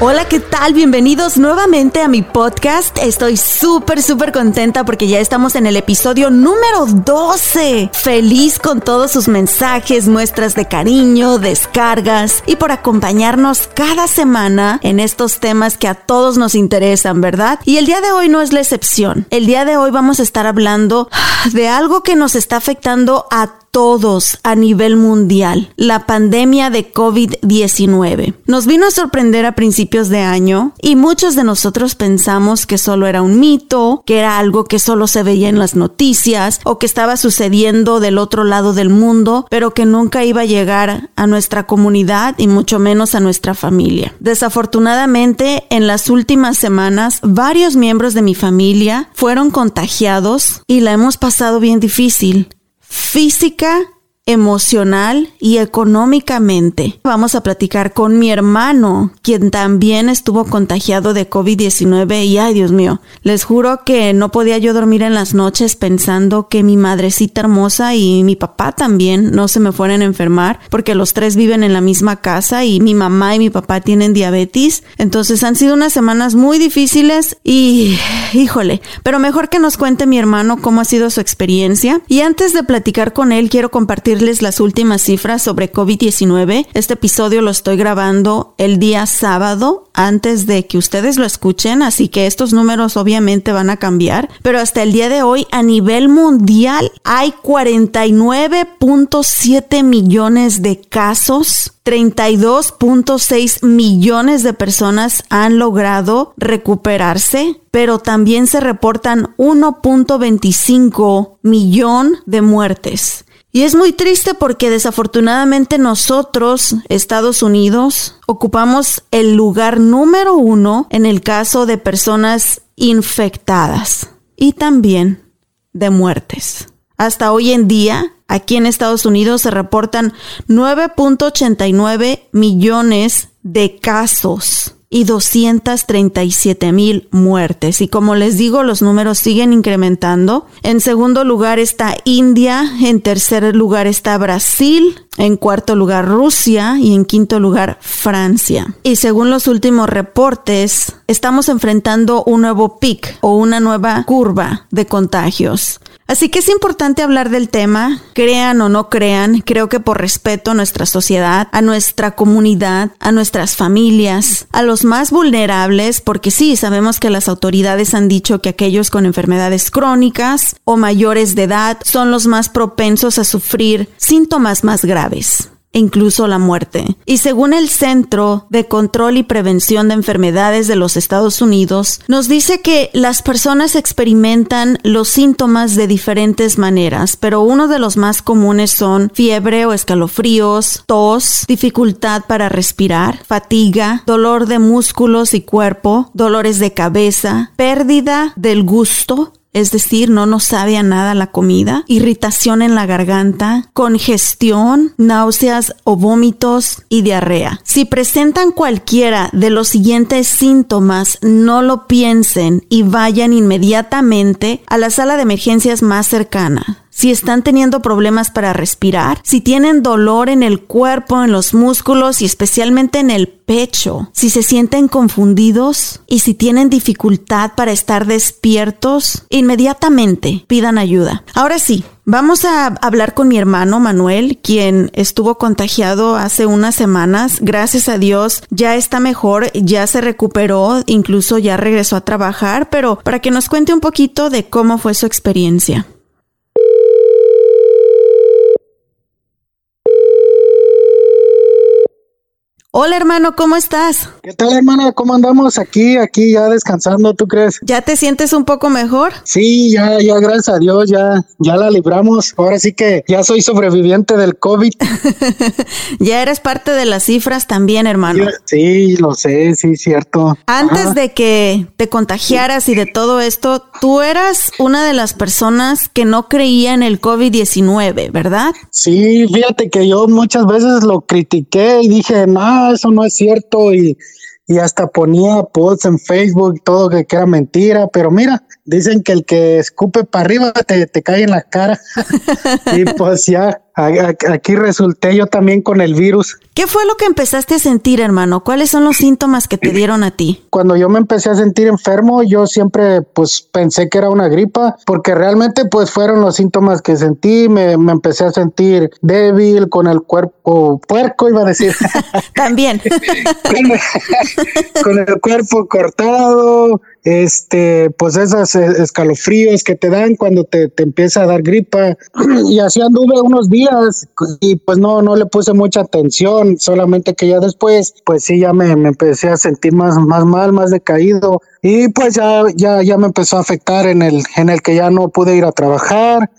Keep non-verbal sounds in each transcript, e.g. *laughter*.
Hola, ¿qué tal? Bienvenidos nuevamente a mi podcast. Estoy súper, súper contenta porque ya estamos en el episodio número 12. Feliz con todos sus mensajes, muestras de cariño, descargas y por acompañarnos cada semana en estos temas que a todos nos interesan, ¿verdad? Y el día de hoy no es la excepción. El día de hoy vamos a estar hablando de algo que nos está afectando a todos a nivel mundial, la pandemia de COVID-19. Nos vino a sorprender a principios de año y muchos de nosotros pensamos que solo era un mito, que era algo que solo se veía en las noticias o que estaba sucediendo del otro lado del mundo, pero que nunca iba a llegar a nuestra comunidad y mucho menos a nuestra familia. Desafortunadamente, en las últimas semanas, varios miembros de mi familia fueron contagiados y la hemos pasado bien difícil física, emocional y económicamente. Vamos a platicar con mi hermano, quien también estuvo contagiado de COVID-19 y ay Dios mío, les juro que no podía yo dormir en las noches pensando que mi madrecita hermosa y mi papá también no se me fueran a enfermar porque los tres viven en la misma casa y mi mamá y mi papá tienen diabetes. Entonces han sido unas semanas muy difíciles y híjole, pero mejor que nos cuente mi hermano cómo ha sido su experiencia. Y antes de platicar con él, quiero compartir las últimas cifras sobre COVID-19. Este episodio lo estoy grabando el día sábado antes de que ustedes lo escuchen, así que estos números obviamente van a cambiar, pero hasta el día de hoy a nivel mundial hay 49.7 millones de casos 32.6 millones de personas han logrado recuperarse, pero también se reportan 1.25 millón de muertes. Y es muy triste porque desafortunadamente nosotros, Estados Unidos, ocupamos el lugar número uno en el caso de personas infectadas y también de muertes. Hasta hoy en día, aquí en Estados Unidos se reportan 9.89 millones de casos y 237 mil muertes. Y como les digo, los números siguen incrementando. En segundo lugar está India, en tercer lugar está Brasil, en cuarto lugar Rusia y en quinto lugar Francia. Y según los últimos reportes, estamos enfrentando un nuevo pic o una nueva curva de contagios. Así que es importante hablar del tema, crean o no crean, creo que por respeto a nuestra sociedad, a nuestra comunidad, a nuestras familias, a los más vulnerables, porque sí, sabemos que las autoridades han dicho que aquellos con enfermedades crónicas o mayores de edad son los más propensos a sufrir síntomas más graves e incluso la muerte. Y según el Centro de Control y Prevención de Enfermedades de los Estados Unidos, nos dice que las personas experimentan los síntomas de diferentes maneras, pero uno de los más comunes son fiebre o escalofríos, tos, dificultad para respirar, fatiga, dolor de músculos y cuerpo, dolores de cabeza, pérdida del gusto, es decir, no nos sabe a nada la comida, irritación en la garganta, congestión, náuseas o vómitos y diarrea. Si presentan cualquiera de los siguientes síntomas, no lo piensen y vayan inmediatamente a la sala de emergencias más cercana si están teniendo problemas para respirar, si tienen dolor en el cuerpo, en los músculos y especialmente en el pecho, si se sienten confundidos y si tienen dificultad para estar despiertos, inmediatamente pidan ayuda. Ahora sí, Vamos a hablar con mi hermano Manuel, quien estuvo contagiado hace unas semanas. Gracias a Dios ya está mejor, ya se recuperó, incluso ya regresó a trabajar, pero para que nos cuente un poquito de cómo fue su experiencia. Hola hermano, ¿cómo estás? ¿Qué tal hermana? ¿Cómo andamos aquí, aquí ya descansando, tú crees? ¿Ya te sientes un poco mejor? Sí, ya, ya gracias a Dios, ya, ya la libramos. Ahora sí que ya soy sobreviviente del COVID. *laughs* ya eres parte de las cifras también, hermano. Sí, lo sé, sí, cierto. Antes de que te contagiaras y de todo esto, tú eras una de las personas que no creía en el COVID-19, ¿verdad? Sí, fíjate que yo muchas veces lo critiqué y dije, no, eso no es cierto y, y hasta ponía posts en Facebook, todo que, que, era mentira, pero mira, dicen que el que escupe para arriba te, te cae en la cara. *laughs* Y pues ya aquí resulté yo también con el virus. ¿Qué fue lo que empezaste a sentir, hermano? ¿Cuáles son los síntomas que te dieron a ti? Cuando yo me empecé a sentir enfermo, yo siempre pues pensé que era una gripa, porque realmente pues fueron los síntomas que sentí, me, me empecé a sentir débil, con el cuerpo puerco, iba a decir. *laughs* también. *laughs* con el cuerpo cortado, este, pues esos escalofríos que te dan cuando te, te empieza a dar gripa. *clears throat* y así anduve unos días y pues no, no le puse mucha atención, solamente que ya después, pues sí, ya me, me empecé a sentir más, más mal, más decaído. Y pues ya, ya, ya me empezó a afectar en el, en el que ya no pude ir a trabajar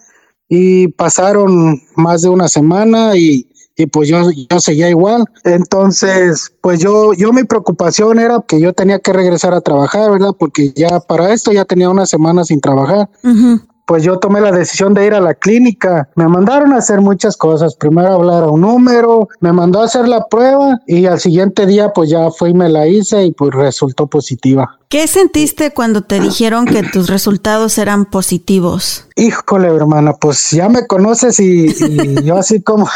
y pasaron más de una semana y y pues yo, yo seguía igual. Entonces, pues yo, yo mi preocupación era que yo tenía que regresar a trabajar, ¿verdad? Porque ya para esto ya tenía una semana sin trabajar. Pues yo tomé la decisión de ir a la clínica. Me mandaron a hacer muchas cosas. Primero hablar a un número, me mandó a hacer la prueba y al siguiente día pues ya fui y me la hice y pues resultó positiva. ¿Qué sentiste cuando te dijeron que tus resultados eran positivos? Híjole, hermana, pues ya me conoces y, yo así como,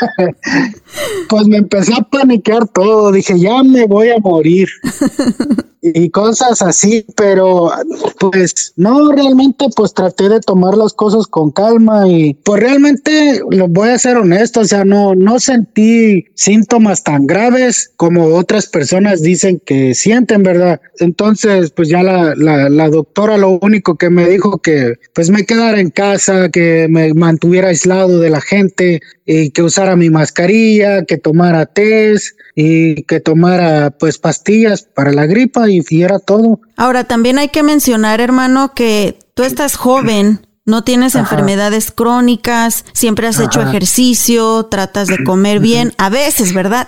*laughs* pues me empecé a paniquear todo, dije, ya me voy a morir. *laughs* y cosas así, pero pues no, realmente pues traté de tomar las cosas con calma y pues realmente lo voy a ser honesto, o sea, no, no sentí síntomas tan graves como otras personas dicen que sienten, ¿verdad? Entonces, entonces, pues ya la, la, doctora lo único que me dijo que pues me quedara en casa, que me mantuviera aislado de la gente y que usara mi mascarilla, que tomara test y que tomara pues pastillas para la gripa y, y era todo. Ahora, también hay que mencionar, hermano, que tú estás joven no tienes enfermedades crónicas, siempre has hecho ejercicio, tratas de comer bien, a veces, ¿verdad?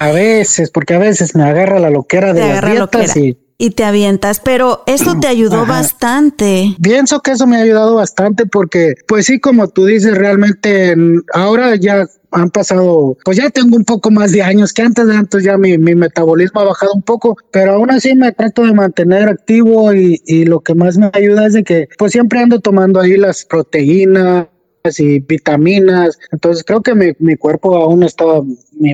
a, veces, porque a veces me agarra la loquera *laughs* de las dietas y y te avientas, pero eso te ayudó bastante. Pienso que eso me ha ayudado bastante porque, pues sí, como tú dices, realmente ahora ya han pasado, pues ya tengo un poco más de años que antes de antes ya mi, mi metabolismo ha bajado un poco, pero aún así me trato de mantener activo y, y lo que más me ayuda es de que pues siempre ando tomando ahí las proteínas, y vitaminas. Entonces creo que mi, mi cuerpo aún está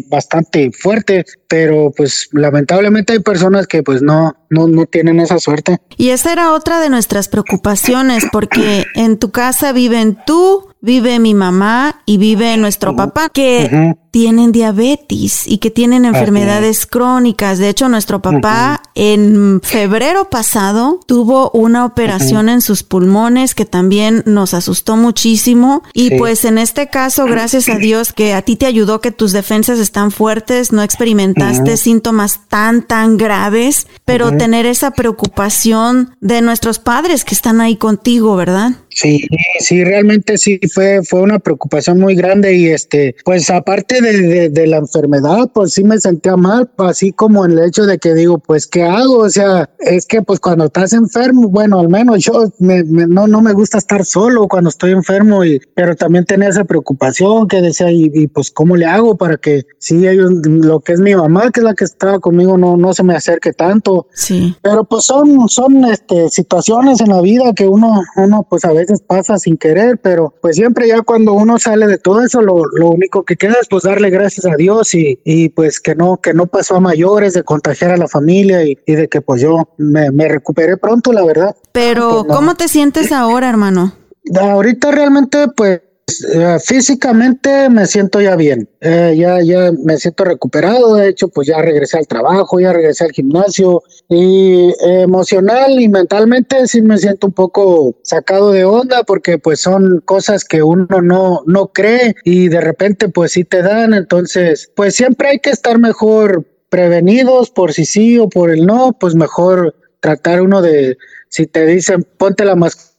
bastante fuerte, pero pues lamentablemente hay personas que pues no, no, no tienen esa suerte. Y esa era otra de nuestras preocupaciones, porque en tu casa viven tú, vive mi mamá y vive nuestro papá, que tienen diabetes y que tienen enfermedades crónicas. De hecho, nuestro papá en febrero pasado tuvo una operación en sus pulmones que también nos asustó muchísimo. Y pues en este caso, gracias a Dios que a ti te ayudó que tus defensas están fuertes, no experimentaste síntomas tan, tan graves, pero tener esa preocupación de nuestros padres que están ahí contigo, ¿verdad? Sí, sí, realmente sí fue, fue una preocupación muy grande y este, pues aparte de, de, la enfermedad, pues sí me sentía mal, así como en el hecho de que digo, pues ¿qué hago? O sea, es que pues cuando estás enfermo, bueno, al menos yo me, no, no me gusta estar solo cuando estoy enfermo, y, pero también tenía esa preocupación que decía, y, y pues ¿cómo le hago para que sí, ellos, lo que es mi mamá, que es la que estaba conmigo, no, no se me acerque tanto? Sí. Pero pues son, son este, situaciones en la vida que uno, uno pues a veces pasa sin querer, pero pues siempre ya cuando uno sale de todo eso, lo, lo único que queda es pues darle gracias a Dios y, y, pues que no, que no pasó a mayores de contagiar a la familia y, y de que pues yo me, me, recuperé pronto, la verdad. Pero, pues, no. ¿cómo te sientes ahora, hermano? Ahorita realmente pues Uh, físicamente me siento ya bien, eh, ya, ya me siento recuperado, de hecho pues ya regresé al trabajo, ya regresé al gimnasio y eh, emocional y mentalmente sí me siento un poco sacado de onda porque pues son cosas que uno no, no cree y de repente pues sí te dan, entonces pues siempre hay que estar mejor prevenidos por si sí o por el no, pues mejor tratar uno de, si te dicen ponte la mascarilla,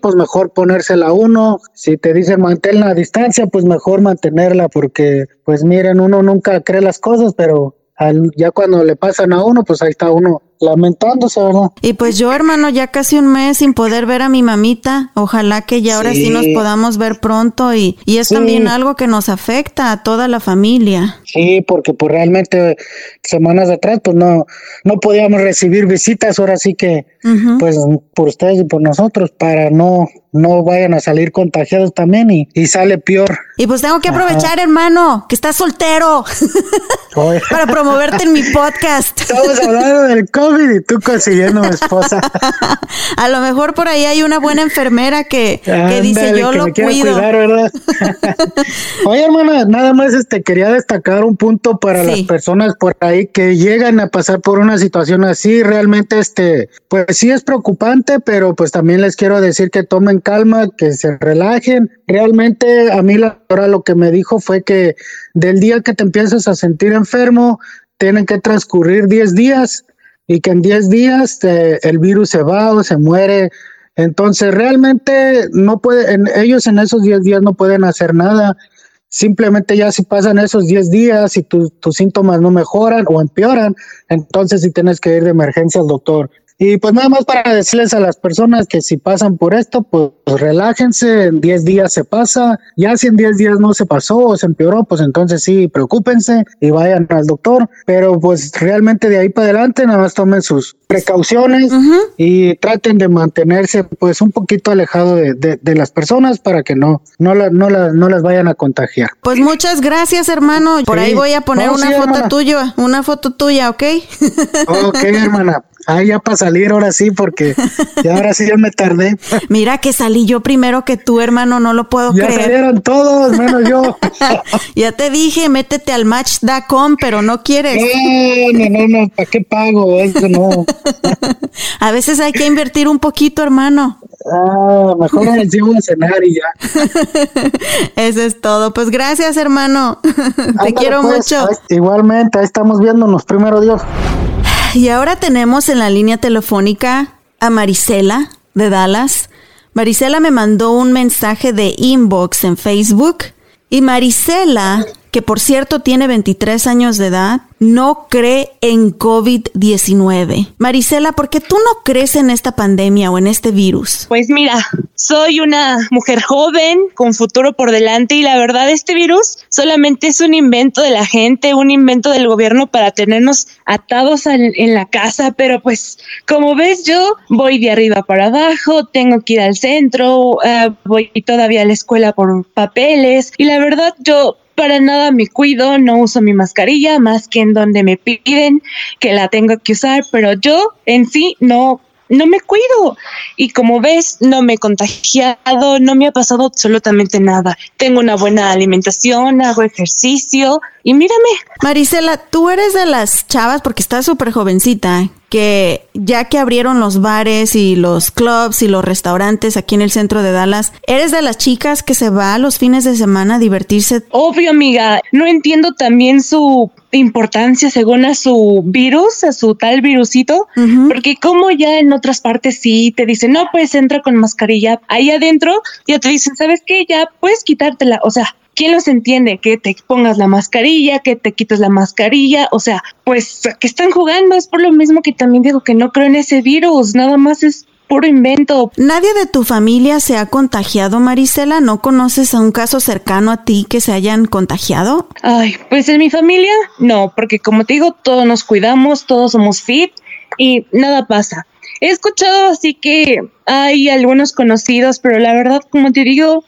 pues mejor ponérsela uno. Si te dicen mantén la distancia, pues mejor mantenerla, porque, pues miren, uno nunca cree las cosas, pero al, ya cuando le pasan a uno, pues ahí está uno lamentándose, ¿verdad? Y pues yo, hermano, ya casi un mes sin poder ver a mi mamita. Ojalá que ya ahora sí, sí nos podamos ver pronto y, y es sí. también algo que nos afecta a toda la familia. Sí, porque pues realmente semanas atrás pues no, no podíamos recibir visitas, ahora sí que uh -huh. pues por ustedes y por nosotros para no no vayan a salir contagiados también y, y sale peor. Y pues tengo que aprovechar, Ajá. hermano, que estás soltero *laughs* para promoverte en mi podcast. Estamos hablando del COVID y tú consiguiendo mi esposa. *laughs* a lo mejor por ahí hay una buena enfermera que, Ándale, que dice yo que lo me cuido. Cuidar, ¿verdad? *laughs* Oye, hermana, nada más este quería destacar un punto para sí. las personas por ahí que llegan a pasar por una situación así. Realmente, este, pues sí es preocupante, pero pues también les quiero decir que tomen calma, que se relajen. Realmente a mí la doctora lo que me dijo fue que del día que te empiezas a sentir enfermo, tienen que transcurrir 10 días y que en 10 días el virus se va o se muere. Entonces realmente no puede, en, ellos en esos 10 días no pueden hacer nada. Simplemente ya si pasan esos 10 días y tu, tus síntomas no mejoran o empeoran, entonces sí tienes que ir de emergencia al doctor. Y pues nada más para decirles a las personas que si pasan por esto, pues, relájense, en 10 días se pasa, ya si en 10 días no se pasó o se empeoró, pues entonces sí, preocúpense y vayan al doctor, pero pues realmente de ahí para adelante nada más tomen sus precauciones uh -huh. y traten de mantenerse pues un poquito alejado de, de, de las personas para que no, no, la, no, la, no las vayan a contagiar. Pues muchas gracias hermano, por sí. ahí voy a poner no, una sí, foto hermana. tuya, una foto tuya, ¿ok? *laughs* Ok, hermana. Ah, ya para salir ahora sí, porque ya ahora sí ya me tardé. *laughs* Mira que salí yo primero que tú, hermano, no lo puedo ya creer. salieron todos, menos yo. *laughs* ya te dije, métete al match.com, pero no quieres. No, no, no, ¿para qué pago? Eso no. *laughs* a veces hay que invertir un poquito, hermano. Ah, mejor nos llevo a cenar y ya. Eso es todo. Pues gracias, hermano. Te quiero pues, mucho. Igualmente, ahí estamos viéndonos, primero Dios. Y ahora tenemos en la línea telefónica a Marisela de Dallas. Marisela me mandó un mensaje de inbox en Facebook y Marisela, que por cierto tiene 23 años de edad, no cree en COVID-19. Marisela, ¿por qué tú no crees en esta pandemia o en este virus? Pues mira, soy una mujer joven con futuro por delante y la verdad este virus solamente es un invento de la gente, un invento del gobierno para tenernos atados en la casa, pero pues como ves yo voy de arriba para abajo, tengo que ir al centro, uh, voy todavía a la escuela por papeles y la verdad yo para nada me cuido, no uso mi mascarilla más que en donde me piden que la tengo que usar, pero yo en sí no no me cuido y como ves no me he contagiado, no me ha pasado absolutamente nada. Tengo una buena alimentación, hago ejercicio y mírame. Marisela, tú eres de las chavas porque estás súper jovencita que ya que abrieron los bares y los clubs y los restaurantes aquí en el centro de Dallas, ¿eres de las chicas que se va los fines de semana a divertirse? Obvio, amiga. No entiendo también su importancia según a su virus, a su tal virusito, porque como ya en otras partes sí te dicen, no, pues entra con mascarilla, ahí adentro ya te dicen, ¿sabes qué? Ya puedes quitártela, o sea, ¿quién los entiende? Que te pongas la mascarilla, que te quites la mascarilla, o sea, pues que están jugando, es por lo mismo que también digo que no creo en ese virus, nada más es puro invento. ¿Nadie de tu familia se ha contagiado, Marisela? ¿No conoces a un caso cercano a ti que se hayan contagiado? Ay, pues en mi familia no, porque como te digo, todos nos cuidamos, todos somos fit y nada pasa. He escuchado así que hay algunos conocidos, pero la verdad, como te digo,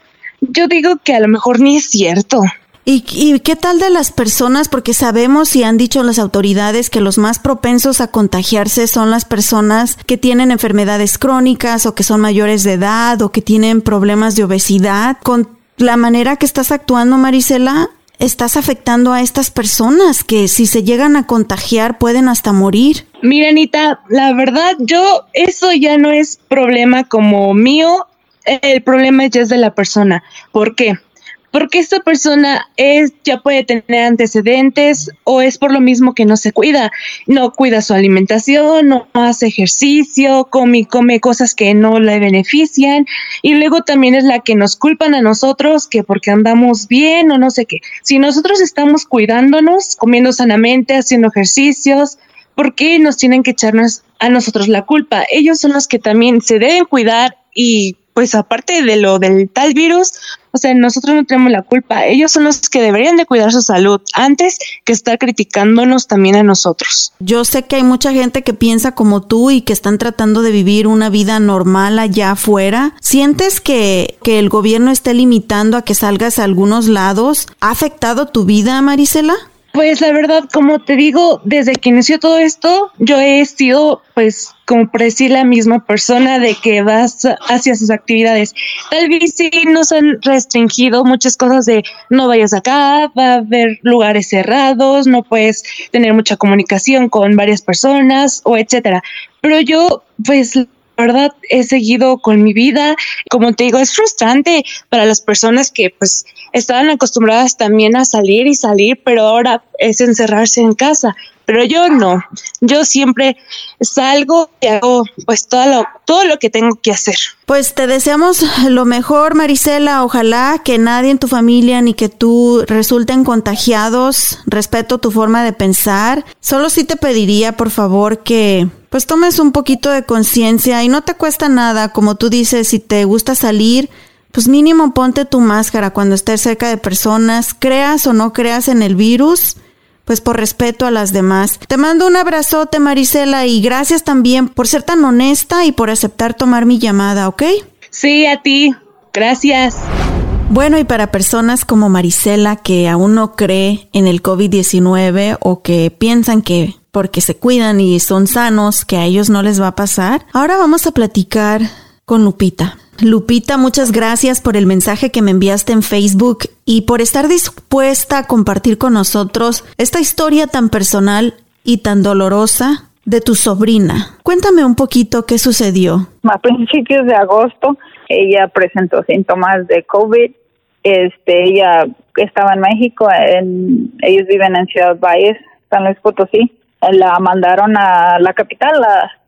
yo digo que a lo mejor ni es cierto. ¿Y, qué tal de las personas? Porque sabemos y han dicho las autoridades que los más propensos a contagiarse son las personas que tienen enfermedades crónicas o que son mayores de edad o que tienen problemas de obesidad. Con la manera que estás actuando, Marisela, estás afectando a estas personas que si se llegan a contagiar pueden hasta morir. Mira, Anita, la verdad, yo eso ya no es problema como mío el problema ya es de la persona. ¿Por qué? Porque esta persona es, ya puede tener antecedentes o es por lo mismo que no se cuida, no cuida su alimentación, no hace ejercicio, come, come cosas que no le benefician y luego también es la que nos culpan a nosotros que porque andamos bien o no sé qué. Si nosotros estamos cuidándonos, comiendo sanamente, haciendo ejercicios, ¿por qué nos tienen que echarnos a nosotros la culpa? Ellos son los que también se deben cuidar y pues aparte de lo del tal virus, o sea, nosotros no tenemos la culpa. Ellos son los que deberían de cuidar su salud antes que estar criticándonos también a nosotros. Yo sé que hay mucha gente que piensa como tú y que están tratando de vivir una vida normal allá afuera. ¿Sientes que, que el gobierno esté limitando a que salgas a algunos lados? ¿Ha afectado tu vida, Marisela? Pues la verdad, como te digo, desde que inició todo esto, yo he sido, pues, como decir, la misma persona de que vas hacia sus actividades. Tal vez sí nos han restringido muchas cosas de no vayas acá, va a haber lugares cerrados, no puedes tener mucha comunicación con varias personas o etcétera. Pero yo, pues, verdad he seguido con mi vida. Como te digo, es frustrante para las personas que pues estaban acostumbradas también a salir y salir, pero ahora es encerrarse en casa. Pero yo no, yo siempre salgo y hago pues todo lo, todo lo que tengo que hacer. Pues te deseamos lo mejor, Marisela. Ojalá que nadie en tu familia ni que tú resulten contagiados. Respeto tu forma de pensar. Solo sí te pediría, por favor, que pues tomes un poquito de conciencia y no te cuesta nada, como tú dices, si te gusta salir, pues mínimo ponte tu máscara cuando estés cerca de personas, creas o no creas en el virus pues por respeto a las demás. Te mando un abrazote, Marisela, y gracias también por ser tan honesta y por aceptar tomar mi llamada, ¿ok? Sí, a ti. Gracias. Bueno, y para personas como Marisela que aún no cree en el COVID-19 o que piensan que porque se cuidan y son sanos, que a ellos no les va a pasar, ahora vamos a platicar con Lupita. Lupita, muchas gracias por el mensaje que me enviaste en Facebook y por estar dispuesta a compartir con nosotros esta historia tan personal y tan dolorosa de tu sobrina. Cuéntame un poquito qué sucedió. A principios de agosto ella presentó síntomas de COVID. Este, ella estaba en México, ellos viven en Ciudad Valles, San Luis Potosí. La mandaron a la capital,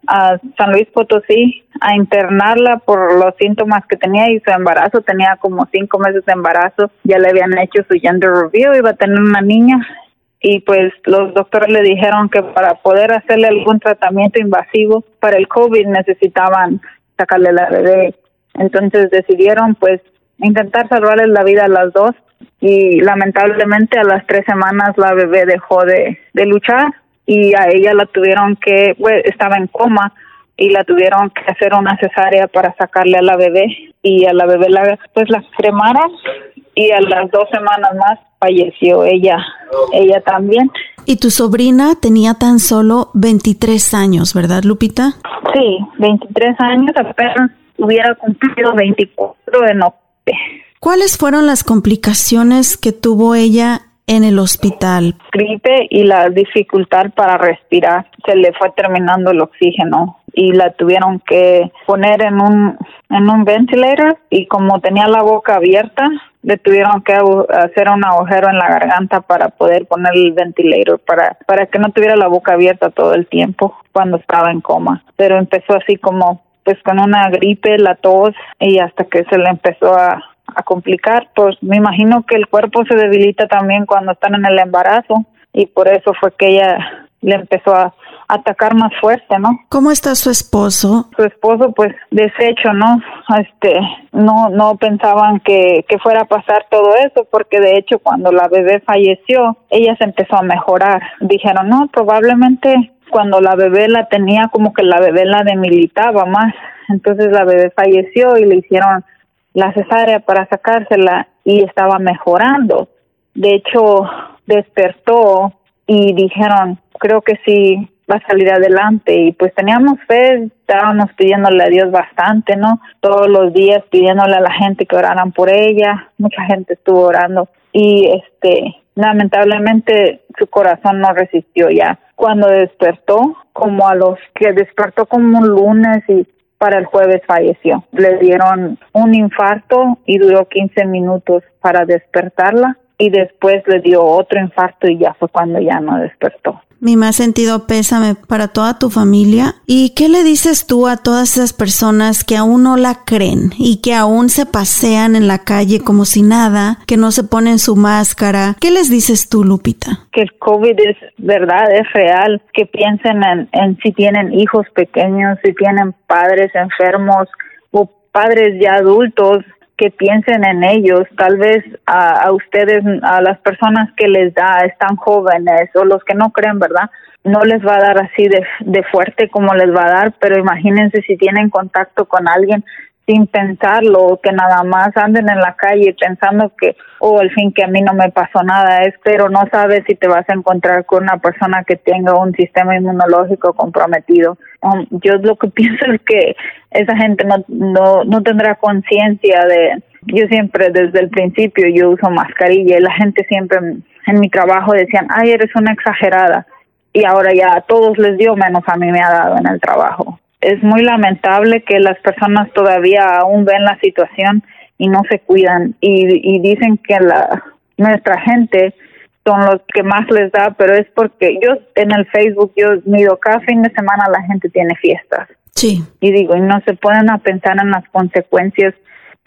a San Luis Potosí a internarla por los síntomas que tenía y su embarazo, tenía como cinco meses de embarazo, ya le habían hecho su gender review, iba a tener una niña. Y pues los doctores le dijeron que para poder hacerle algún tratamiento invasivo para el COVID necesitaban sacarle la bebé. Entonces decidieron pues intentar salvarle la vida a las dos. Y lamentablemente a las tres semanas la bebé dejó de, de luchar y a ella la tuvieron que, pues, estaba en coma y la tuvieron que hacer una cesárea para sacarle a la bebé y a la bebé la, pues la cremaron y a las dos semanas más falleció ella, ella también. Y tu sobrina tenía tan solo 23 años, ¿verdad, Lupita? Sí, 23 años, apenas hubiera cumplido 24 en octubre. ¿Cuáles fueron las complicaciones que tuvo ella en el hospital? Gripe y la dificultad para respirar. Se le fue terminando el oxígeno y la tuvieron que poner en un en un ventilator y como tenía la boca abierta le tuvieron que hacer un agujero en la garganta para poder poner el ventilator para para que no tuviera la boca abierta todo el tiempo cuando estaba en coma pero empezó así como pues con una gripe la tos y hasta que se le empezó a a complicar pues me imagino que el cuerpo se debilita también cuando están en el embarazo y por eso fue que ella le empezó a atacar más fuerte, ¿no? ¿Cómo está su esposo? Su esposo, pues, deshecho, ¿no? Este, no, no pensaban que, que fuera a pasar todo eso, porque de hecho cuando la bebé falleció, ella se empezó a mejorar. Dijeron, no, probablemente cuando la bebé la tenía, como que la bebé la demilitaba más. Entonces la bebé falleció y le hicieron la cesárea para sacársela y estaba mejorando. De hecho, despertó y dijeron, creo que sí va a salir adelante y pues teníamos fe, estábamos pidiéndole a Dios bastante, ¿no? Todos los días pidiéndole a la gente que oraran por ella, mucha gente estuvo orando y este lamentablemente su corazón no resistió ya. Cuando despertó, como a los que despertó como un lunes y para el jueves falleció. Le dieron un infarto y duró 15 minutos para despertarla y después le dio otro infarto y ya fue cuando ya no despertó. Mi más sentido pésame para toda tu familia. ¿Y qué le dices tú a todas esas personas que aún no la creen y que aún se pasean en la calle como si nada, que no se ponen su máscara? ¿Qué les dices tú, Lupita? Que el COVID es verdad, es real, que piensen en, en si tienen hijos pequeños, si tienen padres enfermos o padres ya adultos, que piensen en ellos, tal vez a, a, ustedes, a las personas que les da, están jóvenes o los que no creen, ¿verdad? No les va a dar así de, de fuerte como les va a dar, pero imagínense si tienen contacto con alguien sin pensarlo, que nada más anden en la calle pensando que, oh, al fin que a mí no me pasó nada, es, pero no sabes si te vas a encontrar con una persona que tenga un sistema inmunológico comprometido. Um, yo lo que *laughs* pienso es que esa gente no, no, no tendrá conciencia de, yo siempre desde el principio yo uso mascarilla y la gente siempre en mi trabajo decían, ay, eres una exagerada. Y ahora ya a todos les dio, menos a mí me ha dado en el trabajo es muy lamentable que las personas todavía aún ven la situación y no se cuidan y, y dicen que la nuestra gente son los que más les da, pero es porque yo en el Facebook yo mido cada fin de semana la gente tiene fiestas. Sí. Y digo, y no se pueden a pensar en las consecuencias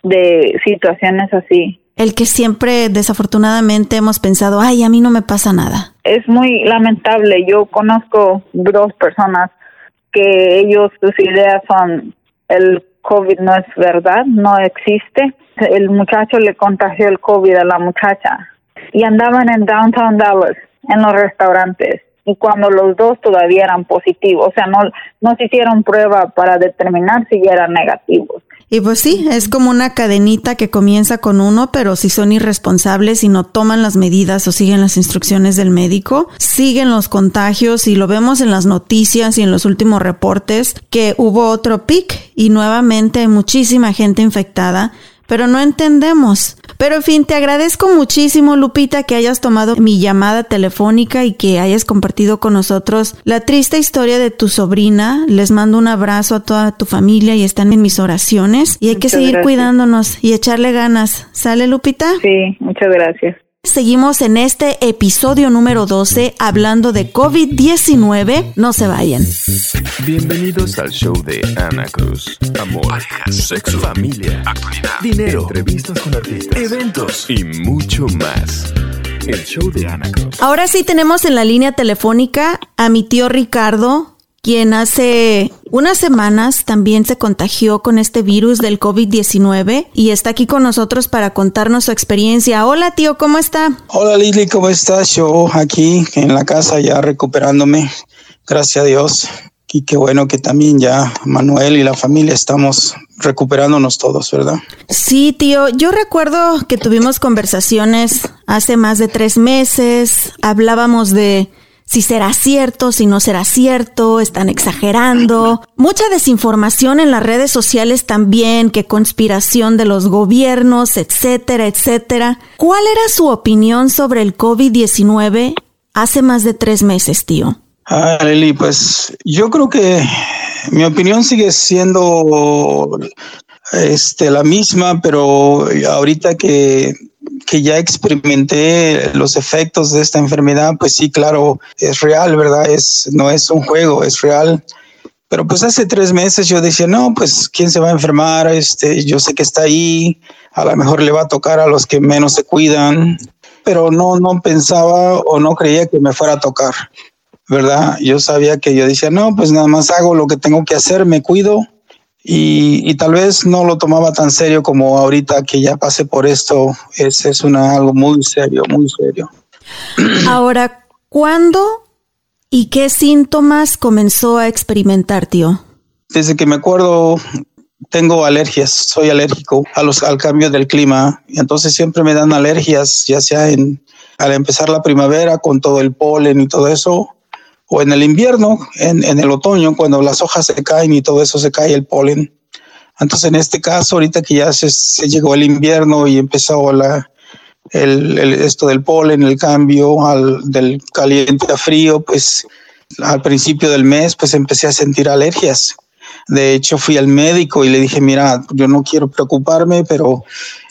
de situaciones así. El que siempre desafortunadamente hemos pensado, ay, a mí no me pasa nada. Es muy lamentable. Yo conozco dos personas que ellos, sus ideas son el COVID no es verdad, no existe. El muchacho le contagió el COVID a la muchacha y andaban en downtown Dallas, en los restaurantes. Y cuando los dos todavía eran positivos, o sea, no, no se hicieron prueba para determinar si ya eran negativos. Y pues sí, es como una cadenita que comienza con uno, pero si son irresponsables y no toman las medidas o siguen las instrucciones del médico, siguen los contagios y lo vemos en las noticias y en los últimos reportes que hubo otro pic y nuevamente hay muchísima gente infectada pero no entendemos. Pero en fin, te agradezco muchísimo, Lupita, que hayas tomado mi llamada telefónica y que hayas compartido con nosotros la triste historia de tu sobrina. Les mando un abrazo a toda tu familia y están en mis oraciones. Y hay que seguir cuidándonos y echarle ganas. ¿Sale, Lupita? Sí, muchas gracias. Seguimos en este episodio número 12 hablando de COVID-19. No se vayan. Bienvenidos al show de Ana Cruz. Amor, parejas, sexo, familia, actualidad, dinero, entrevistas con artistas, eventos y mucho más. El show de Ana Cruz. Ahora sí tenemos en la línea telefónica a mi tío Ricardo, quien hace unas semanas también se contagió con este virus del COVID-19 y está aquí con nosotros para contarnos su experiencia. Hola tío, ¿cómo está? Hola Lili, ¿cómo estás? Yo aquí en la casa ya recuperándome, gracias a Dios. Y qué bueno que también ya Manuel y la familia estamos recuperándonos todos, ¿verdad? Sí, tío, yo recuerdo que tuvimos conversaciones hace más de tres meses, hablábamos de si será cierto, si no será cierto, están exagerando. Mucha desinformación en las redes sociales también, que conspiración de los gobiernos, etcétera, etcétera. ¿Cuál era su opinión sobre el COVID-19 hace más de tres meses, tío? Ah, Lili, pues yo creo que mi opinión sigue siendo este, la misma, pero ahorita que que ya experimenté los efectos de esta enfermedad, pues sí, claro, es real, ¿verdad? Es, no es un juego, es real. Pero pues hace tres meses yo decía, no, pues quién se va a enfermar, este, yo sé que está ahí, a lo mejor le va a tocar a los que menos se cuidan, pero no, no pensaba o no creía que me fuera a tocar, ¿verdad? Yo sabía que yo decía, no, pues nada más hago lo que tengo que hacer, me cuido y, tal vez no lo tomaba tan serio como ahorita que ya pasé por esto. Es, es una, algo muy serio, muy serio. *clears throat* Ahora, ¿cuándo y qué síntomas comenzó a experimentar, tío? Desde que me acuerdo, tengo alergias, soy alérgico a los, al cambio del clima, y entonces siempre me dan alergias, ya sea en, al empezar la primavera con todo el polen y todo eso, o en el invierno, en, en, el otoño, cuando las hojas se caen y todo eso se cae el polen. Entonces, en este caso, ahorita que ya se, se llegó el invierno y empezó la, el, el, esto del polen, el cambio al, del caliente a frío, pues al principio del mes, pues empecé a sentir alergias. De hecho, fui al médico y le dije, mira, yo no quiero preocuparme, pero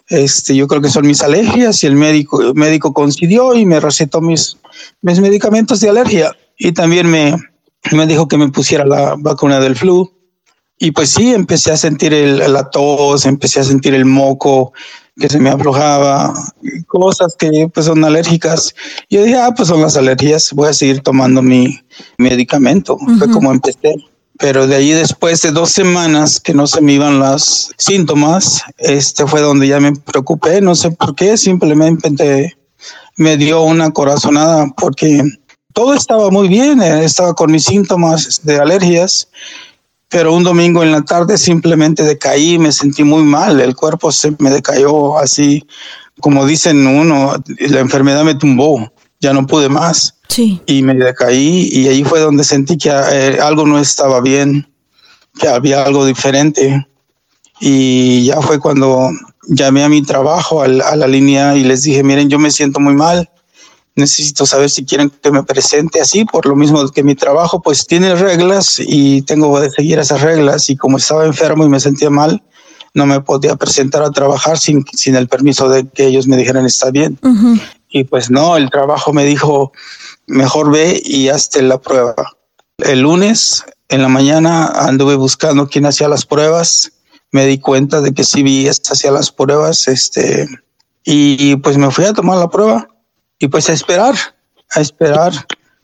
este, yo creo que son mis alergias y el médico, el médico coincidió y me recetó mis, mis medicamentos de alergia y también me, me dijo que me pusiera la vacuna del flu. Y pues sí, empecé a sentir el, la tos, empecé a sentir el moco que se me aflojaba, cosas que pues son alérgicas. Yo dije, ah, pues son las alergias, voy a seguir tomando mi medicamento. Uh -huh. Fue como empecé. Pero de ahí después de dos semanas que no se me iban los síntomas, este fue donde ya me preocupé, no sé por qué, simplemente me dio una corazonada porque todo estaba muy bien, eh, estaba con mis síntomas de alergias, pero un domingo en la tarde simplemente decaí, me sentí muy mal, el cuerpo se me decayó así, como dicen uno, la enfermedad me tumbó, ya no pude más. Sí. Y me decaí y ahí fue donde sentí que eh, algo no estaba bien, que había algo diferente. Y ya fue cuando llamé a mi trabajo, a la, a la línea, y les dije, miren, yo me siento muy mal necesito saber si quieren que me presente así, por lo mismo que mi trabajo pues tiene reglas y tengo que seguir esas reglas y como estaba enfermo y me sentía mal, no me podía presentar a trabajar sin, sin el permiso de que ellos me dijeran está bien. Uh -huh. Y pues no, el trabajo me dijo, mejor ve y hazte la prueba. El lunes en la mañana anduve buscando quién hacía las pruebas, me di cuenta de que CBS hacía las pruebas, este, y pues me fui a tomar la prueba y pues a esperar, a esperar.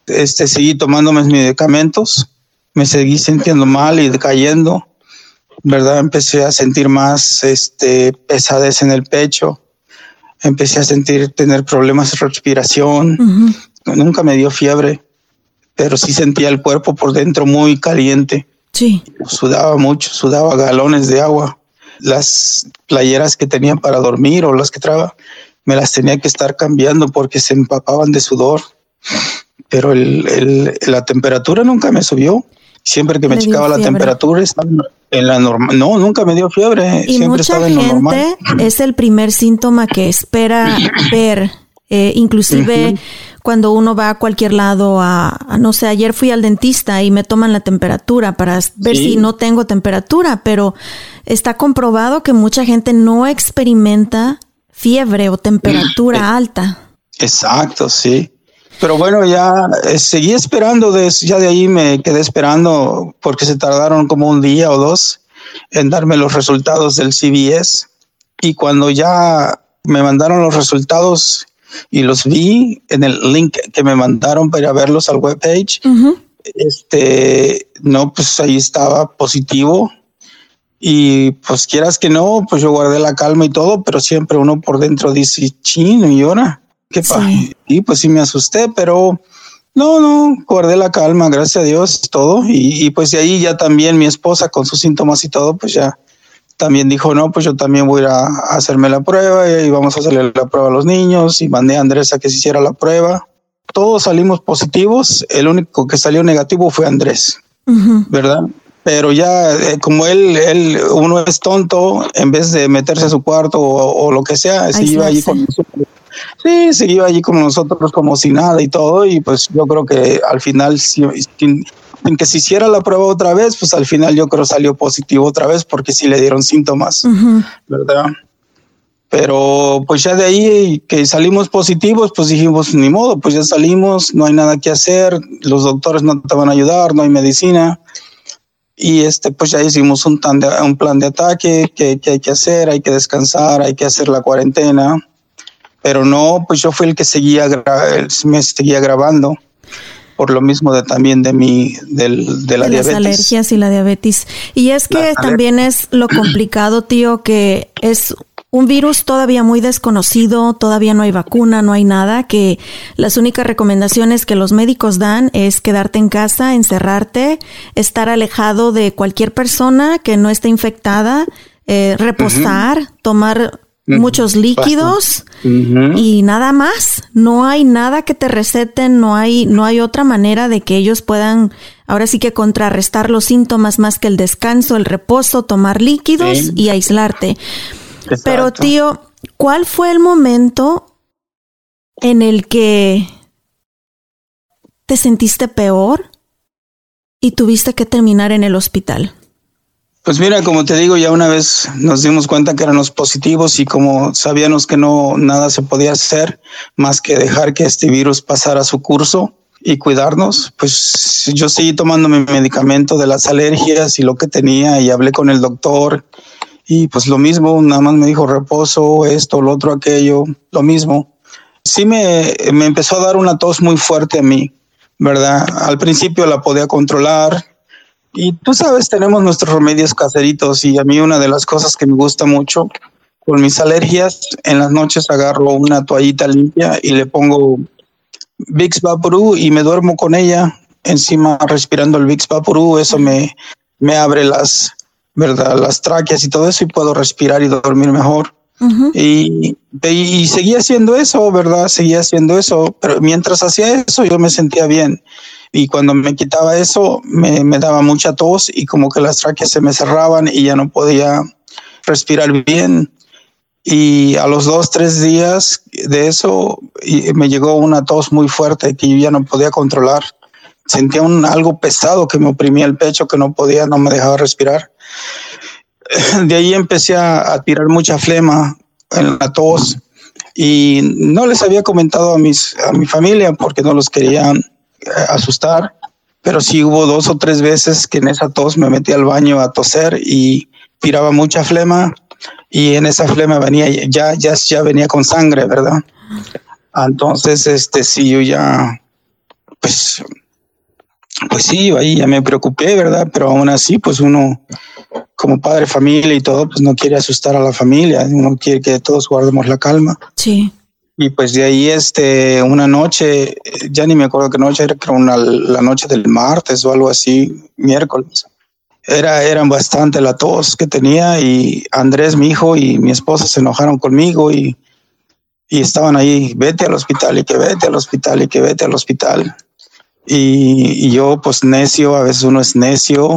Este, seguí tomándome mis medicamentos, me seguí sintiendo mal y decayendo, ¿verdad? Empecé a sentir más este, pesadez en el pecho, empecé a sentir, tener problemas de respiración, uh -huh. nunca me dio fiebre, pero sí sentía el cuerpo por dentro muy caliente. Sí. Sudaba mucho, sudaba galones de agua. Las playeras que tenía para dormir o las que traba, me las tenía que estar cambiando porque se empapaban de sudor. Pero el, el, la temperatura nunca me subió. Siempre que me, me checaba la temperatura estaba en la normal. No, nunca me dio fiebre. Y Siempre mucha estaba en lo normal. gente es el primer síntoma que espera *clears throat* ver. Eh, inclusive uh -huh. cuando uno va a cualquier lado a, a, no sé, ayer fui al dentista y me toman la temperatura para ver sí. si no tengo temperatura, pero está comprobado que mucha gente no experimenta fiebre o temperatura eh, alta. Exacto, sí. Pero bueno, ya eh, seguí esperando, de, ya de ahí me quedé esperando porque se tardaron como un día o dos en darme los resultados del CBS. Y cuando ya me mandaron los resultados y los vi en el link que me mandaron para verlos al webpage, uh -huh. este, no, pues ahí estaba positivo y pues quieras que no, pues yo guardé la calma y todo, pero siempre uno por dentro dice, chino, y ahora, ¿qué pasa? Sí. Y pues sí me asusté, pero no, no, guardé la calma, gracias a Dios, todo. Y, y, pues de ahí ya también mi esposa con sus síntomas y todo, pues ya también dijo, no, pues yo también voy a ir a, a hacerme la prueba y vamos a hacerle la prueba a los niños y mandé a Andrés a que se hiciera la prueba. todos salimos positivos, el único que salió negativo fue Andrés, ¿verdad? Pero ya eh, como él, él, uno es tonto, en vez de meterse a su cuarto o, lo que sea, se iba allí con nosotros. Sí, se iba allí con nosotros como si nada y todo, y pues yo creo que al final, sin, que se hiciera la prueba otra vez, pues al final yo creo salió positivo otra vez porque sí le dieron síntomas, ¿verdad? Pero pues ya de ahí que salimos positivos, pues dijimos, ni modo, pues ya salimos, no hay nada que hacer, los doctores no te van a ayudar, no hay medicina. Y este, pues ya hicimos un, plan de, un plan de ataque que, hay que hacer, hay que descansar, hay que hacer la cuarentena. Pero no, pues yo fui el que seguía, me seguía grabando por lo mismo de también de mi del, de la de Las alergias y la diabetes. Y es que también es lo complicado, tío, que es un virus todavía muy desconocido, todavía no hay vacuna, no hay nada, que las únicas recomendaciones que los médicos dan es quedarte en casa, encerrarte, estar alejado de cualquier persona que no esté infectada, eh, reposar, tomar muchos líquidos y nada más. No hay nada que te receten, no hay, no hay otra manera de que ellos puedan ahora sí que contrarrestar los síntomas más que el descanso, el reposo, tomar líquidos y aislarte. Pero tío, ¿cuál fue el momento en el que te sentiste peor y tuviste que terminar en el hospital? Pues mira, como te digo, ya una vez nos dimos cuenta que éramos positivos y como sabíamos que no nada se podía hacer más que dejar que este virus pasara su curso y cuidarnos, pues yo seguí tomando mi medicamento de las alergias y lo que tenía y hablé con el doctor y pues lo mismo, nada más me dijo reposo, esto, lo otro, aquello, lo mismo. Sí me, me empezó a dar una tos muy fuerte a mí, ¿verdad? Al principio la podía controlar y tú sabes, tenemos nuestros remedios caseritos y a mí una de las cosas que me gusta mucho con mis alergias, en las noches agarro una toallita limpia y le pongo Vicks Vaporú y me duermo con ella encima respirando el Vicks Vaporú, eso me, me abre las, ¿verdad? Las tráqueas y todo eso y puedo respirar y dormir mejor. y, y, seguía haciendo eso, ¿verdad? Seguía haciendo eso, pero mientras hacía eso yo me sentía bien. Y cuando me quitaba eso, me, me daba mucha tos y como que las tráqueas se me cerraban y ya no podía respirar bien. Y a los dos, tres días de eso, me llegó una tos muy fuerte que yo ya no podía controlar. Sentía un, algo pesado que me oprimía el pecho, que no podía, no me dejaba respirar de ahí empecé a, tirar mucha flema en la tos y no les había comentado a mis a mi familia porque no los querían eh, asustar, pero sí hubo dos o tres veces que en esa tos me metí al baño a toser y tiraba mucha flema y en esa flema venía ya ya ya venía con sangre, ¿verdad? Entonces este sí yo ya pues pues sí, ahí ya me preocupé, ¿verdad? Pero aún así, pues uno como padre, familia y todo, pues no quiere asustar a la familia, uno quiere que todos guardemos la calma. Sí. Y pues de ahí, este, una noche, ya ni me acuerdo qué noche, era creo una, la noche del martes o algo así, miércoles. Era, eran bastante la tos que tenía y Andrés, mi hijo y mi esposa se enojaron conmigo y, y estaban ahí, vete al hospital y que vete al hospital y que vete al hospital. Y, yo, pues necio, a veces uno es necio,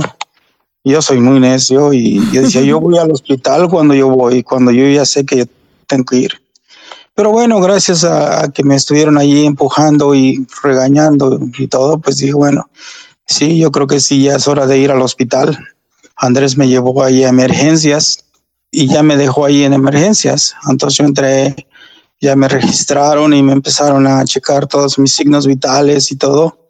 yo soy muy necio y yo decía, yo voy al hospital cuando yo voy, cuando yo ya sé que yo tengo que ir. Pero bueno, gracias a, que me estuvieron allí empujando y regañando y todo, pues dije, bueno, sí, yo creo que sí, ya es hora de ir al hospital. Andrés me llevó ahí a emergencias y ya me dejó ahí en emergencias. Entonces yo entré, ya me registraron y me empezaron a checar todos mis signos vitales y todo.